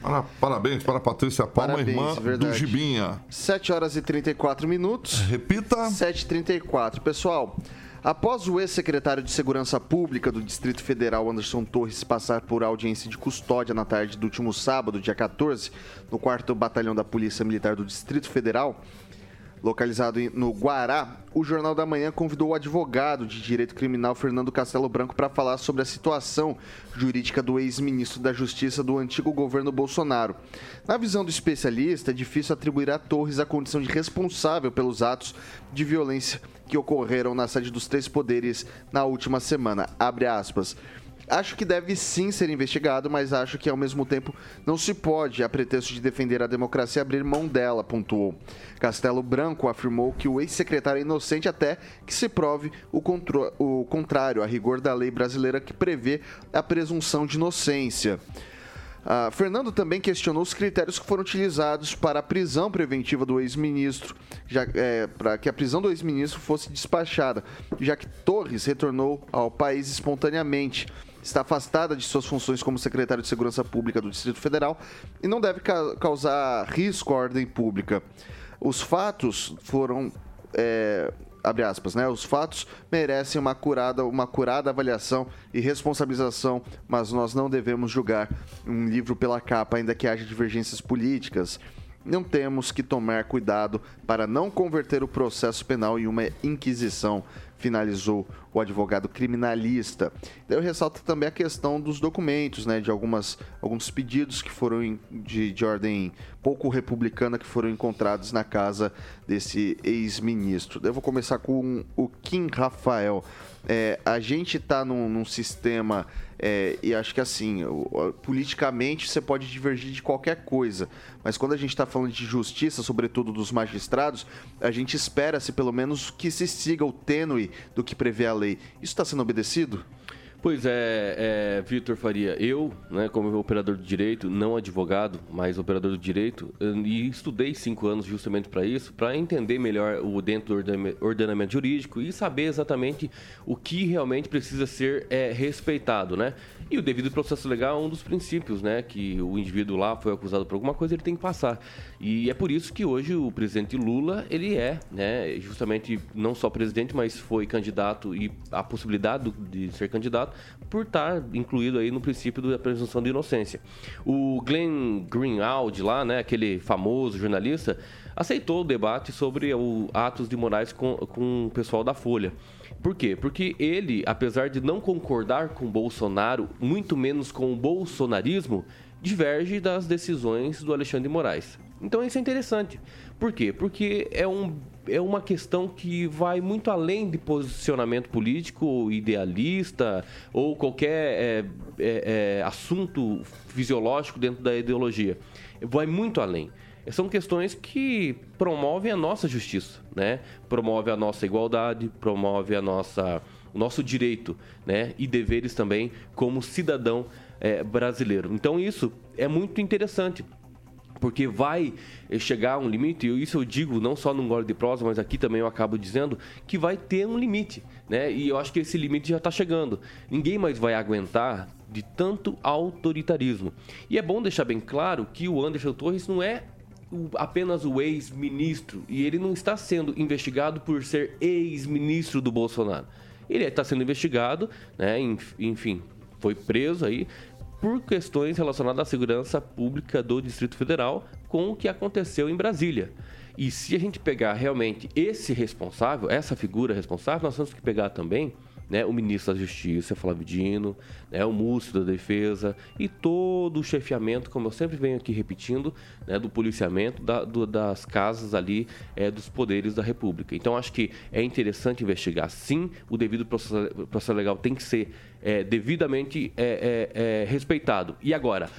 Para- Parabéns para a Patrícia Palma, Parabéns, irmã verdade. do Gibinha. 7 horas e 34 minutos. Repita. 7h34. Pessoal, após o ex-secretário de Segurança Pública do Distrito Federal, Anderson Torres, passar por audiência de custódia na tarde do último sábado, dia 14, no 4 Batalhão da Polícia Militar do Distrito Federal, Localizado no Guará, o Jornal da Manhã convidou o advogado de direito criminal Fernando Castelo Branco para falar sobre a situação jurídica do ex-ministro da Justiça do antigo governo Bolsonaro. Na visão do especialista, é difícil atribuir a Torres a condição de responsável pelos atos de violência que ocorreram na sede dos três poderes na última semana. Abre aspas. Acho que deve sim ser investigado, mas acho que ao mesmo tempo não se pode, a pretexto de defender a democracia, abrir mão dela, pontuou. Castelo Branco afirmou que o ex-secretário é inocente até que se prove o, o contrário, a rigor da lei brasileira que prevê a presunção de inocência. Ah, Fernando também questionou os critérios que foram utilizados para a prisão preventiva do ex-ministro, é, para que a prisão do ex-ministro fosse despachada, já que Torres retornou ao país espontaneamente. Está afastada de suas funções como secretário de Segurança Pública do Distrito Federal e não deve ca- causar risco à ordem pública. Os fatos foram é, abre aspas, né? Os fatos merecem uma curada, uma curada avaliação e responsabilização, mas nós não devemos julgar um livro pela capa, ainda que haja divergências políticas. Não temos que tomar cuidado para não converter o processo penal em uma inquisição, finalizou o advogado criminalista. Eu ressalto também a questão dos documentos, né, de algumas, alguns pedidos que foram de, de ordem pouco republicana que foram encontrados na casa desse ex-ministro. Eu vou começar com o Kim Rafael. É, a gente está num, num sistema é, e acho que assim, politicamente você pode divergir de qualquer coisa, mas quando a gente está falando de justiça, sobretudo dos magistrados, a gente espera-se pelo menos que se siga o tênue do que prevê a lei. Isso está sendo obedecido? Pois é, é, Vitor Faria, eu, né, como operador de direito, não advogado, mas operador do direito, eu- e estudei cinco anos justamente para isso, para entender melhor o dentro do ordena- ordenamento jurídico e saber exatamente o que realmente precisa ser é, respeitado, né? E o devido processo legal é um dos princípios, né, que o indivíduo lá foi acusado por alguma coisa, ele tem que passar. E é por isso que hoje o presidente Lula, ele é, né, justamente não só presidente, mas foi candidato e a possibilidade de ser candidato por estar incluído aí no princípio da presunção de inocência. O Glenn Greenwald lá, né, aquele famoso jornalista, aceitou o debate sobre o atos de Moraes com, com o pessoal da Folha. Por quê? Porque ele, apesar de não concordar com Bolsonaro, muito menos com o bolsonarismo, diverge das decisões do Alexandre de Moraes. Então isso é interessante. Por quê? Porque é, um, é uma questão que vai muito além de posicionamento político, idealista ou qualquer é, é, é, assunto fisiológico dentro da ideologia. Vai muito além. São questões que promovem a nossa justiça, né? Promove a nossa igualdade, promove a nossa, o nosso direito, né? E deveres também como cidadão eh, brasileiro. Então isso é muito interessante porque vai eh, chegar um limite, e isso eu digo não só no gole de prosa, mas aqui também eu acabo dizendo que vai ter um limite, né? E eu acho que esse limite já está chegando. Ninguém mais vai aguentar de tanto autoritarismo. E é bom deixar bem claro que o Anderson Torres não é apenas o ex-ministro e ele não está sendo investigado por ser ex-ministro do Bolsonaro. Ele está sendo investigado, né? enf- Enfim, foi preso aí por questões relacionadas à segurança pública do Distrito Federal com o que aconteceu em Brasília. E se a gente pegar realmente esse responsável, essa figura responsável, nós temos que pegar também né, o ministro da Justiça, Flávio Dino, né, o múcio da Defesa e todo o chefiamento, como eu sempre venho aqui repetindo, né, do policiamento da- do- das casas ali é, dos poderes da República. Então acho que é interessante investigar sim, o devido processo, processo legal tem que ser é, devidamente é, é, é, respeitado. E agora,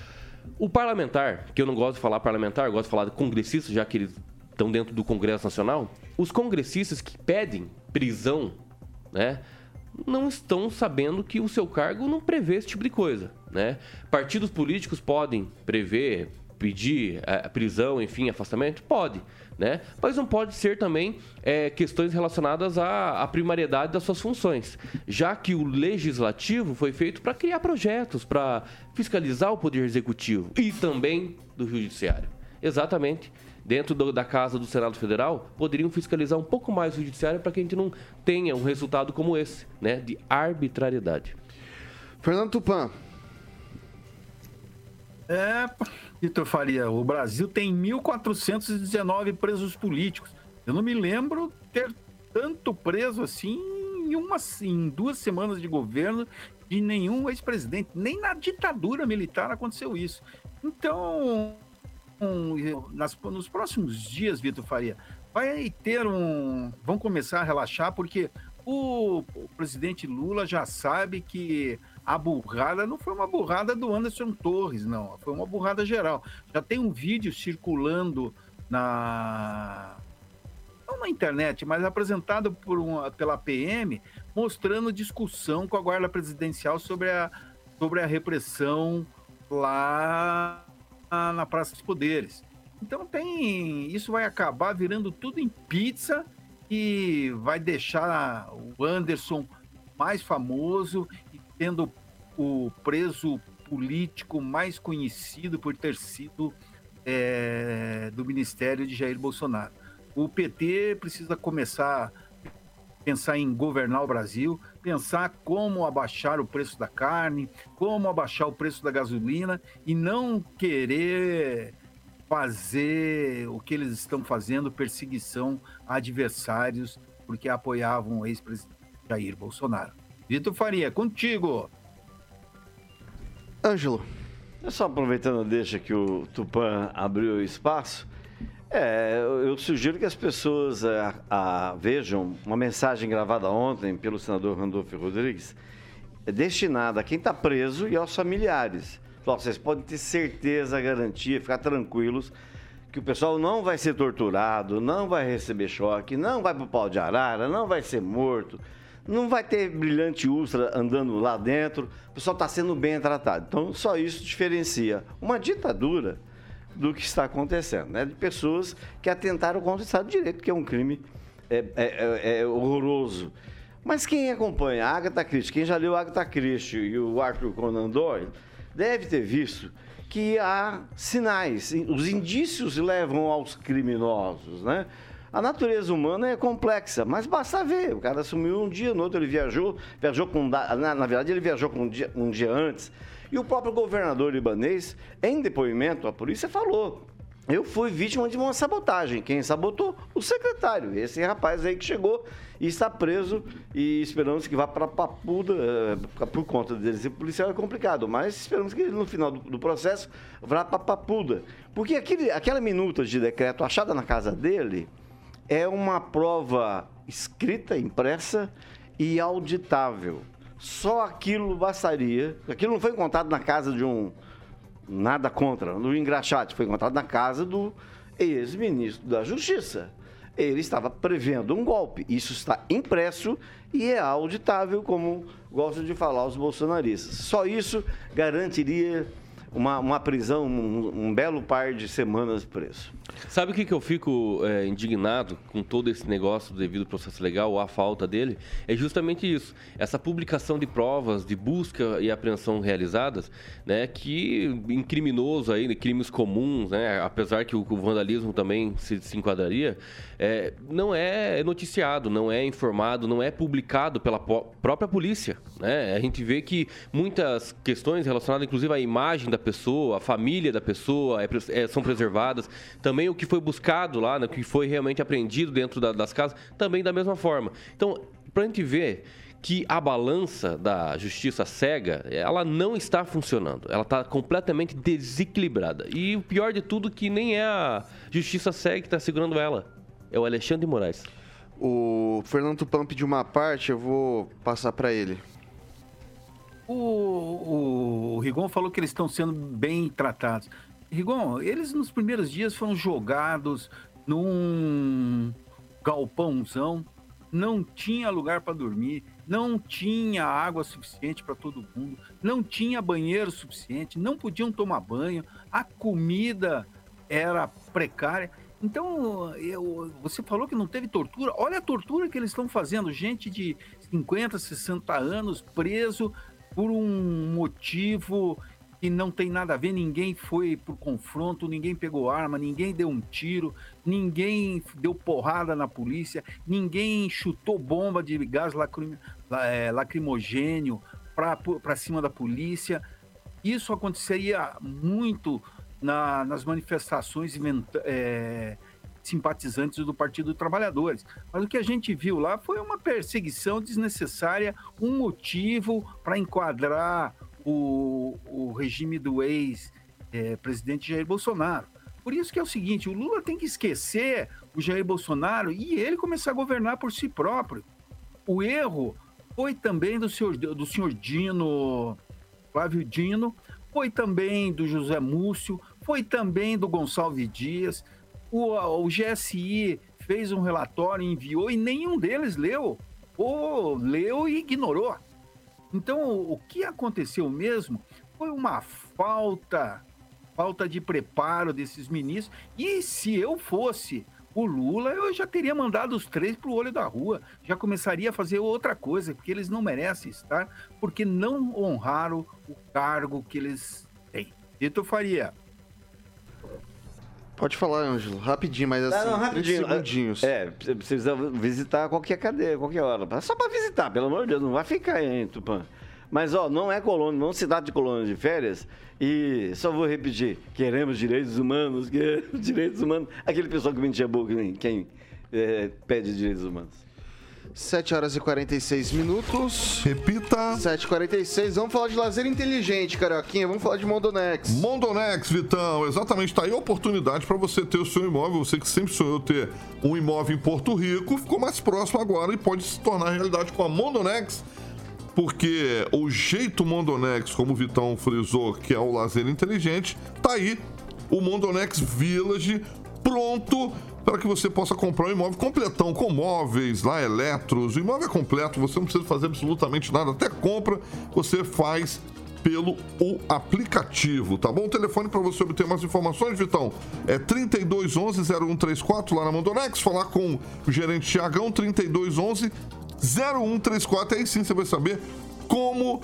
o parlamentar, que eu não gosto de falar parlamentar, eu gosto de falar de congressista, já que eles estão dentro do Congresso Nacional, os congressistas que pedem prisão, né? Não estão sabendo que o seu cargo não prevê esse tipo de coisa, né? Partidos políticos podem prever, pedir eh, prisão, enfim, afastamento? Pode, né? Mas não pode ser também eh, questões relacionadas à, à primariedade das suas funções, já que o legislativo foi feito para criar projetos, para fiscalizar o poder executivo e também do judiciário. Exatamente dentro do- da casa do Senado Federal, poderiam fiscalizar um pouco mais o judiciário para que a gente não tenha um resultado como esse, né, de arbitrariedade. Fernando Tupan. É, Vitor Faria, o Brasil tem 1.419 presos políticos. Eu não me lembro ter tanto preso assim em, uma, em duas semanas de governo de nenhum ex-presidente. Nem na ditadura militar aconteceu isso. Então, nas, nos próximos dias, Vitor Faria, vai ter um. Vão começar a relaxar, porque o, o, presidente Lula já sabe que a burrada não foi uma burrada do Anderson Torres, não. Foi uma burrada geral. Já tem um vídeo circulando na. Não na internet, mas apresentado por uma, pela PM, mostrando discussão com a guarda presidencial sobre a, sobre a repressão lá na Praça dos Poderes. Então tem. Isso vai acabar virando tudo em pizza e vai deixar o Anderson mais famoso e tendo o preso político mais conhecido por ter sido é, do ministério de Jair Bolsonaro. O PT precisa começar a pensar em governar o Brasil, pensar como abaixar o preço da carne, como abaixar o preço da gasolina e não querer fazer o que eles estão fazendo, perseguição a adversários, porque apoiavam o ex-presidente Jair Bolsonaro. Vitor Faria, contigo. Ângelo. É só aproveitando deixa que o Tupã abriu espaço, é, eu sugiro que as pessoas a, a, vejam uma mensagem gravada ontem pelo senador Randolfo Rodrigues, destinada a quem está preso e aos familiares. Vocês podem ter certeza, garantia, ficar tranquilos que o pessoal não vai ser torturado, não vai receber choque, não vai para o pau de arara, não vai ser morto, não vai ter brilhante ultra andando lá dentro, o pessoal está sendo bem tratado. Então, só isso diferencia uma ditadura do que está acontecendo, né? De pessoas que atentaram contra o Estado de Direito, que é um crime é, é, é, é horroroso. Mas quem acompanha a Agatha Christie, quem já leu a Agatha Christie e o Arthur Conan Doyle, deve ter visto que há sinais, os indícios levam aos criminosos, né? A natureza humana é complexa, mas basta ver. O cara sumiu um dia, no outro ele viajou, viajou com. Na, na verdade, ele viajou com um dia, um dia antes. E o próprio governador libanês, em depoimento, a polícia falou eu fui vítima de uma sabotagem. Quem sabotou? O secretário. Esse rapaz aí que chegou e está preso e esperamos que vá para Papuda. Eh, por conta dele ser policial é complicado, mas esperamos que ele, no final do, do processo, vá para Papuda. Porque aquele, aquela minuta de decreto achada na casa dele é uma prova escrita, impressa e auditável. Só aquilo bastaria. Aquilo não foi encontrado na casa de um nada contra, no engraxate, foi encontrado na casa do ex-ministro da Justiça. Ele estava prevendo um golpe. Isso está impresso e é auditável, como gostam de falar os bolsonaristas. Só isso garantiria uma, uma prisão, um, um, belo par de semanas preso. Sabe o que, que eu fico é, indignado com todo esse negócio do devido processo legal, ou a falta dele? É justamente isso. Essa publicação de provas de busca e apreensão realizadas, né, que em criminoso aí, crimes comuns, né, apesar que o, o vandalismo também se, se enquadraria, é, não é noticiado, não é informado, não é publicado pela própria polícia. Né? A gente vê que muitas questões relacionadas, inclusive, à imagem da da pessoa, a família da pessoa é, é, são preservadas. Também o que foi buscado lá, né, o que foi realmente apreendido dentro da, das casas, também da mesma forma. Então, para a gente ver que a balança da justiça cega, ela não está funcionando. Ela está completamente desequilibrada. E o pior de tudo que nem é a justiça cega que está segurando ela. É o Alexandre Moraes. O Fernando Tupan pediu uma parte, eu vou passar para ele. O, o, Rigon falou que eles estão sendo bem tratados. Rigon, eles nos primeiros dias foram jogados num galpãozão, não tinha lugar para dormir, não tinha água suficiente para todo mundo, não tinha banheiro suficiente, não podiam tomar banho, a comida era precária. Então, eu, você falou que não teve tortura. Olha a tortura que eles estão fazendo. Gente de 50, 60 anos preso por um motivo que não tem nada a ver, ninguém foi pro confronto, ninguém pegou arma, ninguém deu um tiro, ninguém deu porrada na polícia, ninguém chutou bomba de gás lacrim, é, lacrimogênio para cima da polícia. Isso aconteceria muito na, nas manifestações é, simpatizantes do Partido Trabalhadores. Mas o que a gente viu lá foi uma perseguição desnecessária, um motivo para enquadrar o, o regime do ex-presidente Jair Bolsonaro. Por isso que é o seguinte, o Lula tem que esquecer o Jair Bolsonaro e ele começar a governar por si próprio. O erro foi também do senhor, do senhor Dino, Flávio Dino, foi também do José Múcio, foi também do Gonçalves Dias. O, o GSI fez um relatório, enviou e nenhum deles leu. Ou leu e ignorou. Então, o que aconteceu mesmo foi uma falta, falta de preparo desses ministros. E se eu fosse o Lula, eu já teria mandado os três para o olho da rua. Já começaria a fazer outra coisa, porque eles não merecem estar, porque não honraram o cargo que eles têm. Vitor Faria. Pode falar, Ângelo, rapidinho, mas assim, Não, não, rapidinho. segundinhos. É, você precisa visitar qualquer cadeia, qualquer hora. Só para visitar, pelo amor de Deus, não vai ficar aí em Tupã. Mas, ó, não é colônia, não cidade de colônia de férias. E só vou repetir: queremos direitos humanos, queremos direitos humanos. Aquele pessoal que mentia boca, quem, quem é, pede direitos humanos. 7 horas e 46 minutos. Repita. 7h46. Vamos falar de lazer inteligente, Carioquinha. Vamos falar de Mondonex. Mondonex, Vitão, exatamente. Tá aí a oportunidade para você ter o seu imóvel. Você que sempre sonhou ter um imóvel em Porto Rico, ficou mais próximo agora e pode se tornar realidade com a Mondonex. Porque o jeito Mondonex, como o Vitão frisou, que é o lazer inteligente, tá aí o Mondonex Village pronto para que você possa comprar um imóvel completão, com móveis, lá, eletros. O imóvel é completo, você não precisa fazer absolutamente nada, até compra você faz pelo o aplicativo, tá bom? O telefone para você obter mais informações, Vitão, é 3211-0134 lá na Mondonex, falar com o gerente Tiagão, 3211-0134, aí sim você vai saber como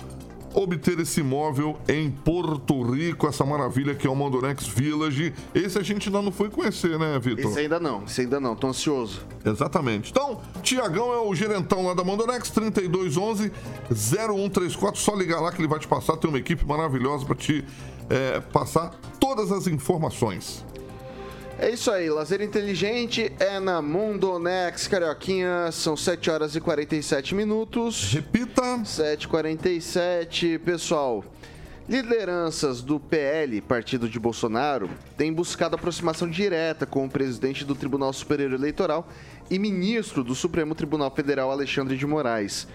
obter esse imóvel em Porto Rico, essa maravilha que é o Mondonex Village. Esse a gente ainda não foi conhecer, né, Vitor? Esse ainda não, esse ainda não, tô ansioso. Exatamente. Então, Tiagão é o gerentão lá da Mondonex, 3211-0134. Só ligar lá que ele vai te passar. Tem uma equipe maravilhosa para te é, passar todas as informações. É isso aí, lazer inteligente é na Mondonex, Carioquinha. São 7 horas e 47 minutos. Repita. 7h47. Pessoal, lideranças do PL, partido de Bolsonaro, têm buscado aproximação direta com o presidente do Tribunal Superior Eleitoral e ministro do Supremo Tribunal Federal, Alexandre de Moraes.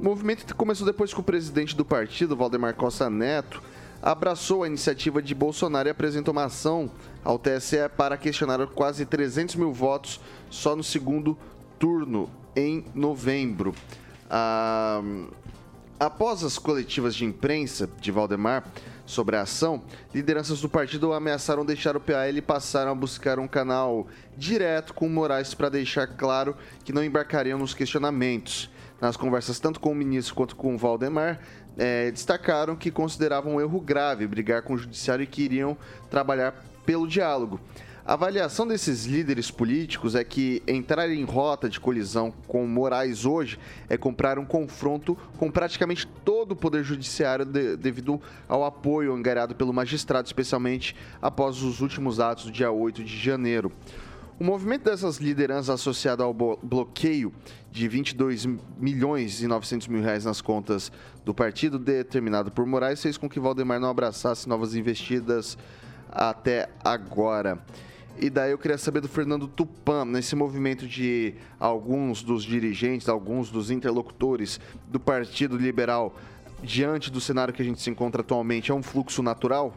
O movimento começou depois que o presidente do partido, Valdemar Costa Neto, abraçou a iniciativa de Bolsonaro e apresentou uma ação ao TSE para questionar quase 300 mil votos só no segundo turno em novembro. Ah, após as coletivas de imprensa de Valdemar sobre a ação, lideranças do partido ameaçaram deixar o PAL e passaram a buscar um canal direto com Moraes para deixar claro que não embarcariam nos questionamentos. Nas conversas tanto com o ministro quanto com o Valdemar, é, destacaram que consideravam um erro grave brigar com o judiciário e que iriam trabalhar pelo diálogo. A avaliação desses líderes políticos é que entrar em rota de colisão com Moraes hoje é comprar um confronto com praticamente todo o Poder Judiciário de, devido ao apoio angariado pelo magistrado, especialmente após os últimos atos do dia 8 de janeiro. O movimento dessas lideranças associado ao bloqueio de 22 milhões e 900 mil reais nas contas do partido determinado por Moraes fez com que Valdemar não abraçasse novas investidas até agora. E daí eu queria saber do Fernando Tupan, nesse movimento de alguns dos dirigentes, alguns dos interlocutores do Partido Liberal, diante do cenário que a gente se encontra atualmente, é um fluxo natural?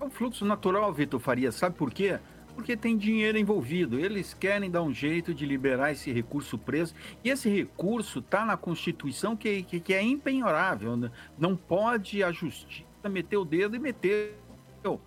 É um fluxo natural, Vitor Faria. Sabe por quê? Porque tem dinheiro envolvido. Eles querem dar um jeito de liberar esse recurso preso. E esse recurso está na Constituição que, que, que, é impenhorável. Né? Não pode a justiça meter o dedo e meter. Então,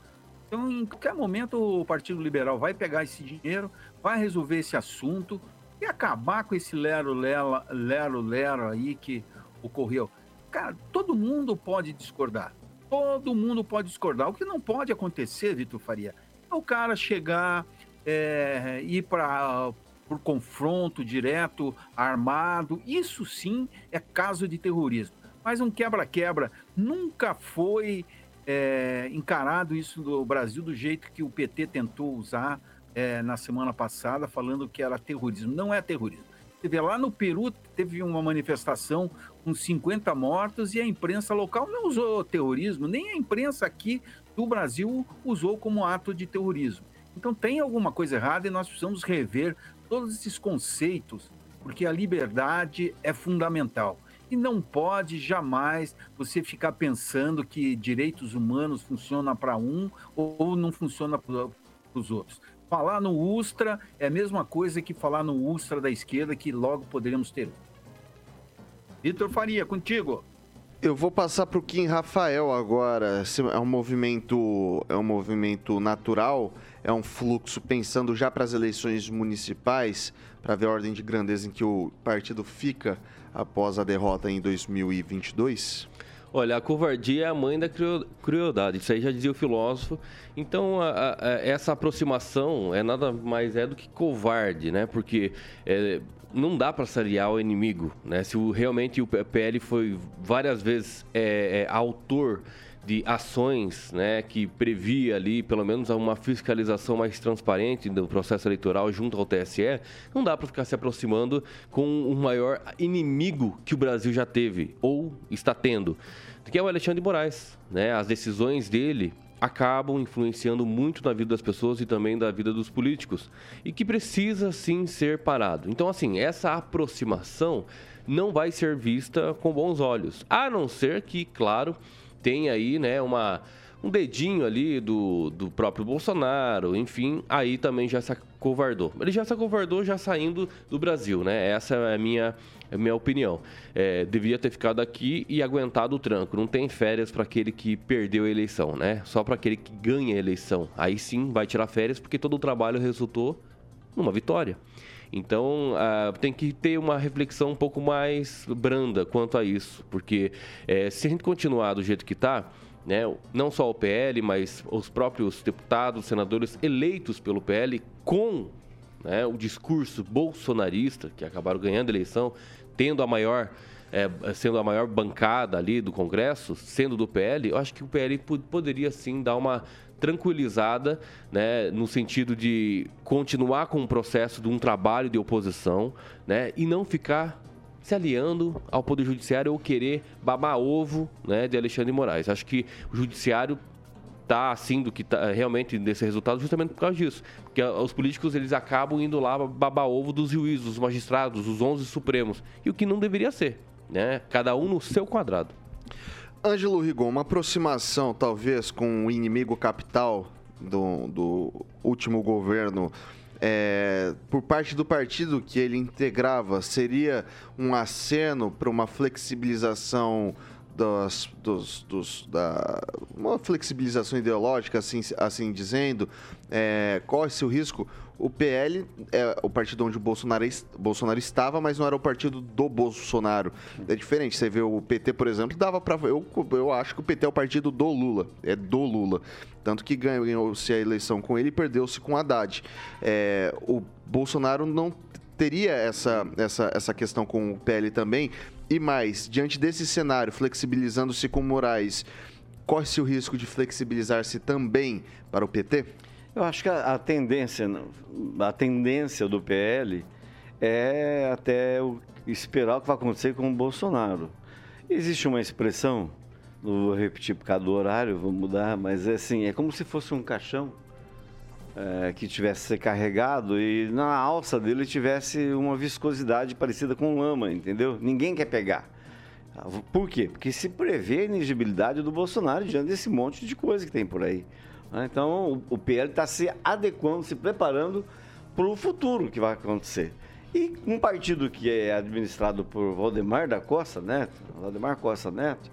em qualquer momento, o Partido Liberal vai pegar esse dinheiro, vai resolver esse assunto e acabar com esse lero-lero lero, lero aí que ocorreu. Cara, todo mundo pode discordar. Todo mundo pode discordar. O que não pode acontecer, Vitor Faria, é o cara chegar, é, ir para por confronto direto, armado. Isso sim é caso de terrorismo. Mas um quebra-quebra nunca foi é, encarado isso do Brasil do jeito que o PT tentou usar é, na semana passada, falando que era terrorismo. Não é terrorismo. Você vê, lá no Peru teve uma manifestação com 50 mortos e a imprensa local não usou terrorismo, nem a imprensa aqui do Brasil usou como ato de terrorismo. Então tem alguma coisa errada e nós precisamos rever todos esses conceitos, porque a liberdade é fundamental. E não pode jamais você ficar pensando que direitos humanos funcionam para um ou não funciona para os outros. Falar no Ustra é a mesma coisa que falar no Ustra da esquerda, que logo poderíamos ter. Vitor Faria, contigo. Eu vou passar para o Kim Rafael agora. É um movimento, é um movimento natural, é um fluxo pensando já para as eleições municipais, para ver a ordem de grandeza em que o partido fica após a derrota em 2022. Olha, a covardia é a mãe da crueldade, isso aí já dizia o filósofo. Então, a, a, essa aproximação é nada mais é do que covarde, né? Porque é, não dá para saliar o inimigo, né? Se o, realmente o PL foi várias vezes é, é, autor de ações né, que previa ali pelo menos uma fiscalização mais transparente do processo eleitoral junto ao TSE, não dá para ficar se aproximando com o maior inimigo que o Brasil já teve ou está tendo, que é o Alexandre de Moraes. Né? As decisões dele acabam influenciando muito na vida das pessoas e também da vida dos políticos e que precisa sim ser parado. Então, assim, essa aproximação não vai ser vista com bons olhos, a não ser que, claro, tem aí, né, uma, um dedinho ali do, do próprio Bolsonaro, enfim, aí também já se acovardou. Ele já se acovardou já saindo do Brasil, né? Essa é a minha, é minha opinião. É, deveria ter ficado aqui e aguentado o tranco. Não tem férias para aquele que perdeu a eleição, né? Só para aquele que ganha a eleição. Aí sim vai tirar férias porque todo o trabalho resultou numa vitória. Então, uh, tem que ter uma reflexão um pouco mais branda quanto a isso, porque é, se a gente continuar do jeito que está, né, não só o PL, mas os próprios deputados, senadores eleitos pelo PL com né, o discurso bolsonarista, que acabaram ganhando a eleição, tendo a maior é, sendo a maior bancada ali do Congresso, sendo do PL, eu acho que o PL poderia sim dar uma tranquilizada, né, no sentido de continuar com o processo de um trabalho de oposição, né, e não ficar se aliando ao Poder Judiciário ou querer babar ovo, né, de Alexandre Moraes. Acho que o Judiciário está assim do que tá realmente desse resultado justamente por causa disso. Porque os políticos eles acabam indo lá babar ovo dos juízes, dos magistrados, dos 11 supremos. E o que não deveria ser, né? Cada um no seu quadrado. Ângelo Rigon, uma aproximação talvez com o inimigo capital do, do último governo é, por parte do partido que ele integrava seria um aceno para uma flexibilização dos, dos, da, uma flexibilização ideológica, assim, assim dizendo, é, corre-se o risco o PL é o partido onde o Bolsonaro, Bolsonaro estava, mas não era o partido do Bolsonaro. É diferente. Você vê o PT, por exemplo, dava para eu, eu acho que o PT é o partido do Lula, é do Lula. Tanto que ganhou-se a eleição com ele e perdeu-se com Haddad. É, o Bolsonaro não teria essa, essa, essa questão com o PL também. E mais, diante desse cenário, flexibilizando-se com Moraes, corre-se o risco de flexibilizar-se também para o PT? Eu acho que a, a tendência, a tendência do PL é até o, esperar o que vai acontecer com o Bolsonaro. Existe uma expressão, não vou repetir por causa do horário, vou mudar, mas é assim, é como se fosse um caixão é, que tivesse ser carregado e na alça dele tivesse uma viscosidade parecida com lama, entendeu? Ninguém quer pegar. Por quê? Porque se prevê a inegibilidade do Bolsonaro diante desse monte de coisa que tem por aí. Né? Então, o PL está se adequando, se preparando para o futuro que vai acontecer. E um partido que é administrado por Valdemar da Costa Neto, Valdemar Costa Neto,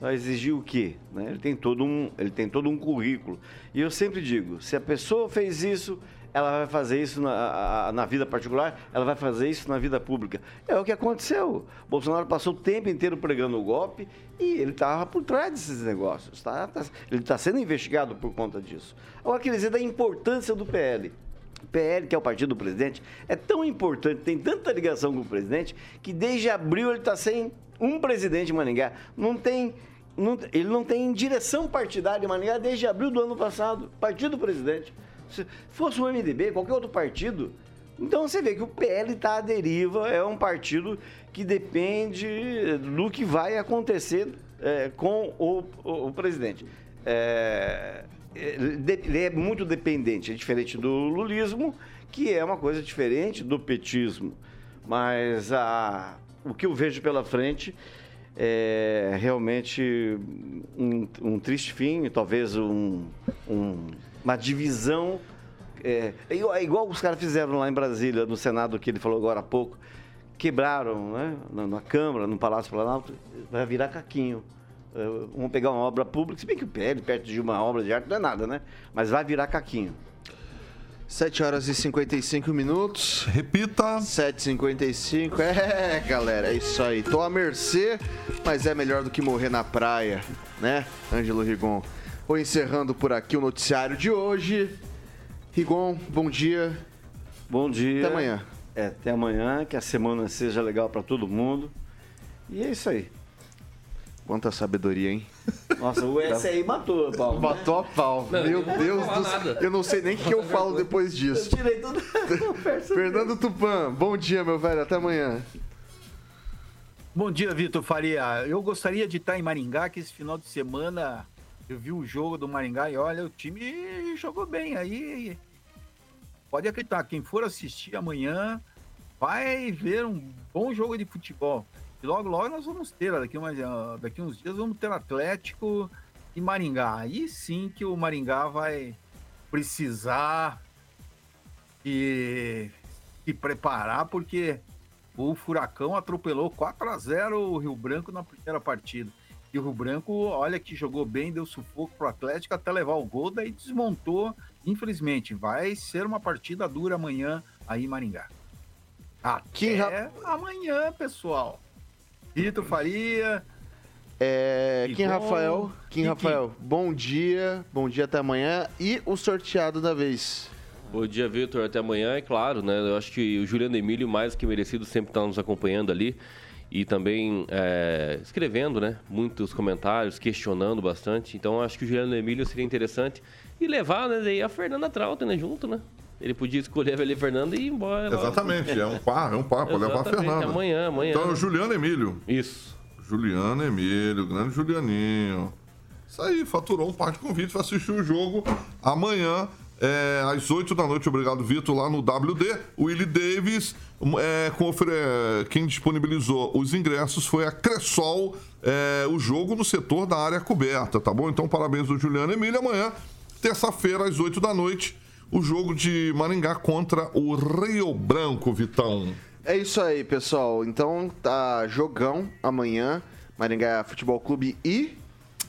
vai exigir o quê? Né? Ele, tem todo um, ele tem todo um currículo. E eu sempre digo, se a pessoa fez isso, ela vai fazer isso na, na vida particular, ela vai fazer isso na vida pública. É o que aconteceu. Bolsonaro passou o tempo inteiro pregando o golpe e ele estava por trás desses negócios. Tá? tá ele está sendo investigado por conta disso. Agora, quer dizer da importância do PL. O PL, que é o partido do presidente, é tão importante, tem tanta ligação com o presidente, que desde abril ele está sem um presidente em Maringá. Não tem não- ele não tem direção partidária em Maringá desde abril do ano passado. Partido do presidente. Se fosse o MDB, qualquer outro partido. Então você vê que o PL está à deriva, é um partido que depende do que vai acontecer é, com o, o- o presidente. É, ele de- ele é muito dependente, é diferente do lulismo, que é uma coisa diferente do petismo. Mas a, o que eu vejo pela frente é realmente um, um triste fim, talvez um- um- uma divisão. É, é igual, é igual os caras fizeram lá em Brasília, no Senado, que ele falou agora há pouco. Quebraram né, na, na Câmara, no Palácio Planalto, vai virar caquinho. É, vamos pegar uma obra pública, se bem que o PL, perto de uma obra de arte, não é nada, né? Mas vai virar caquinho. 7 horas e 55 minutos. Repita. 7h55. É, galera, é isso aí. Tô à mercê, mas é melhor do que morrer na praia, né, Ângelo Rigon? Vou encerrando por aqui o noticiário de hoje. Rigon, bom dia. Bom dia. Até amanhã. É, até amanhã, que a semana seja legal para todo mundo. E é isso aí. Quanta sabedoria, hein? Nossa, o S aí matou, Paulo. Matou a pau. Não, Meu eu não vou Deus do céu. Eu não sei nem o que eu falo depois disso. Eu tirei tudo. Fernando Tupan, bom dia, meu velho. Até amanhã. Bom dia, Vitor Faria. Eu gostaria de estar em Maringá, que esse final de semana eu vi o jogo do Maringá e olha, o time jogou bem. Aí pode acreditar, quem for assistir amanhã vai ver um bom jogo de futebol. E logo, logo nós vamos ter, daqui, umas, ah, daqui uns dias, vamos ter Atlético e Maringá. Aí sim que o Maringá vai precisar e se preparar, porque o Furacão atropelou 4 a 0 o Rio Branco na primeira partida. E o Rio Branco, olha que jogou bem, deu sufoco pro Atlético até levar o gol, daí desmontou, infelizmente. Vai ser uma partida dura amanhã aí em Maringá. Até amanhã, pessoal. Vitor Faria. É, Kim Rigon, Rafael, Kim Kiki. Rafael, bom dia, bom dia até amanhã. E o sorteado da vez. Bom dia, Vitor. Até amanhã, é claro, né? Eu acho que o Juliano Emílio, mais que merecido, sempre está nos acompanhando ali. E também é, escrevendo, né? Muitos comentários, questionando bastante. Então, acho que o Juliano Emílio seria interessante. E levar, né? Daí a Fernanda Trauter, né? Junto, né? Ele podia escolher a Velha Fernanda e ir embora. Exatamente, é um par, é um par, pode levar a Fernanda. amanhã, amanhã. Então é o Juliano Emílio. Isso. Juliano Emílio, grande Julianinho. Isso aí, faturou um par de convites para assistir o jogo amanhã, é, às 8 da noite. Obrigado, Vitor, lá no WD. O Willie Davis, é, com ofere- quem disponibilizou os ingressos foi a Cressol, é, o jogo no setor da área coberta, tá bom? Então, parabéns ao Juliano Emílio. Amanhã, terça-feira, às 8 da noite, o jogo de Maringá contra o Rio Branco, Vitão. É isso aí, pessoal. Então tá jogão amanhã. Maringá Futebol Clube e.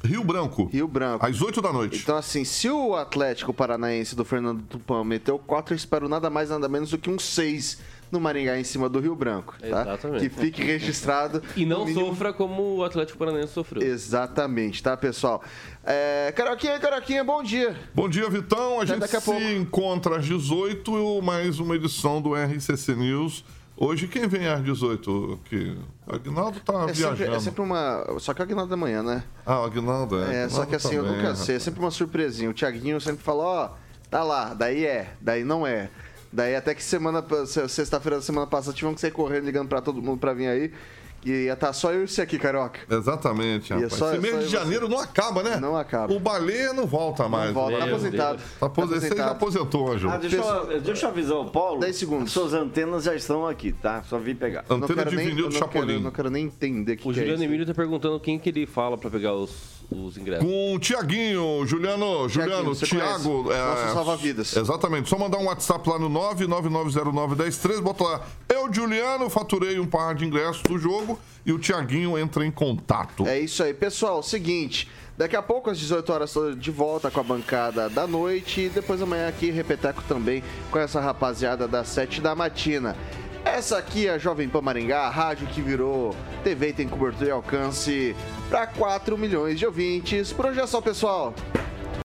Rio Branco. Rio Branco. Às 8 da noite. Então, assim, se o Atlético Paranaense do Fernando Tupan meteu 4, eu espero nada mais, nada menos do que um 6 no Maringá em cima do Rio Branco, tá? Exatamente. Que fique registrado. E não mínimo- sofra como o Atlético Paranaense sofreu. Exatamente, tá, pessoal? É... Caroquinha, Caroquinha, bom dia. Bom dia, Vitão. A Até gente daqui a se pouco. encontra às 18, mais uma edição do RCC News. Hoje, quem vem às 18 aqui? O Agnaldo tá É sempre, viajando. é sempre uma. Só que é o Aguinaldo da manhã, né? Ah, o Agnaldo é. É, só que Agnaldo assim, eu também, nunca sei. É sempre uma surpresinha. O Thiaguinho sempre fala, ó, tá lá, daí é, daí não é. Daí até que semana, sexta-feira da semana passada, tivemos que sair correndo, ligando pra todo mundo pra vir aí. E ia estar só eu e você aqui, Carioca. Exatamente, rapaz. só- Esse mês de janeiro não acaba, né? Não acaba. O Baleia não volta mais. volta, tá Meu aposentado. Tá Tá aposentado. Você já aposentou, Anjo. Ah, deixa, eu, deixa eu avisar o Paulo. 10 segundos. Suas antenas já estão aqui, tá? Só vim pegar. Não Antena quero de nem, vinil do não quero, Chapolin. não quero nem entender o que, O que é Juliano. Emílio tá perguntando quem que ele fala pra pegar os, os ingressos. Com o Tiaguinho, Juliano, Juliano, Tiago. conhece. Nosso salva-vidas. Exatamente. Só mandar um WhatsApp lá no 999091013, bota lá. Eu, Juliano, faturei um par de ingressos do jogo e o Tiaguinho entra em contato. É isso aí, pessoal. Seguinte, daqui a pouco às 18 horas tô de volta com a bancada da noite e depois amanhã aqui repeteco também com essa rapaziada das 7 da matina. Essa aqui é a Jovem Pan Maringá, a rádio que virou TV tem cobertura e alcance para 4 milhões de ouvintes. Por hoje é só, pessoal.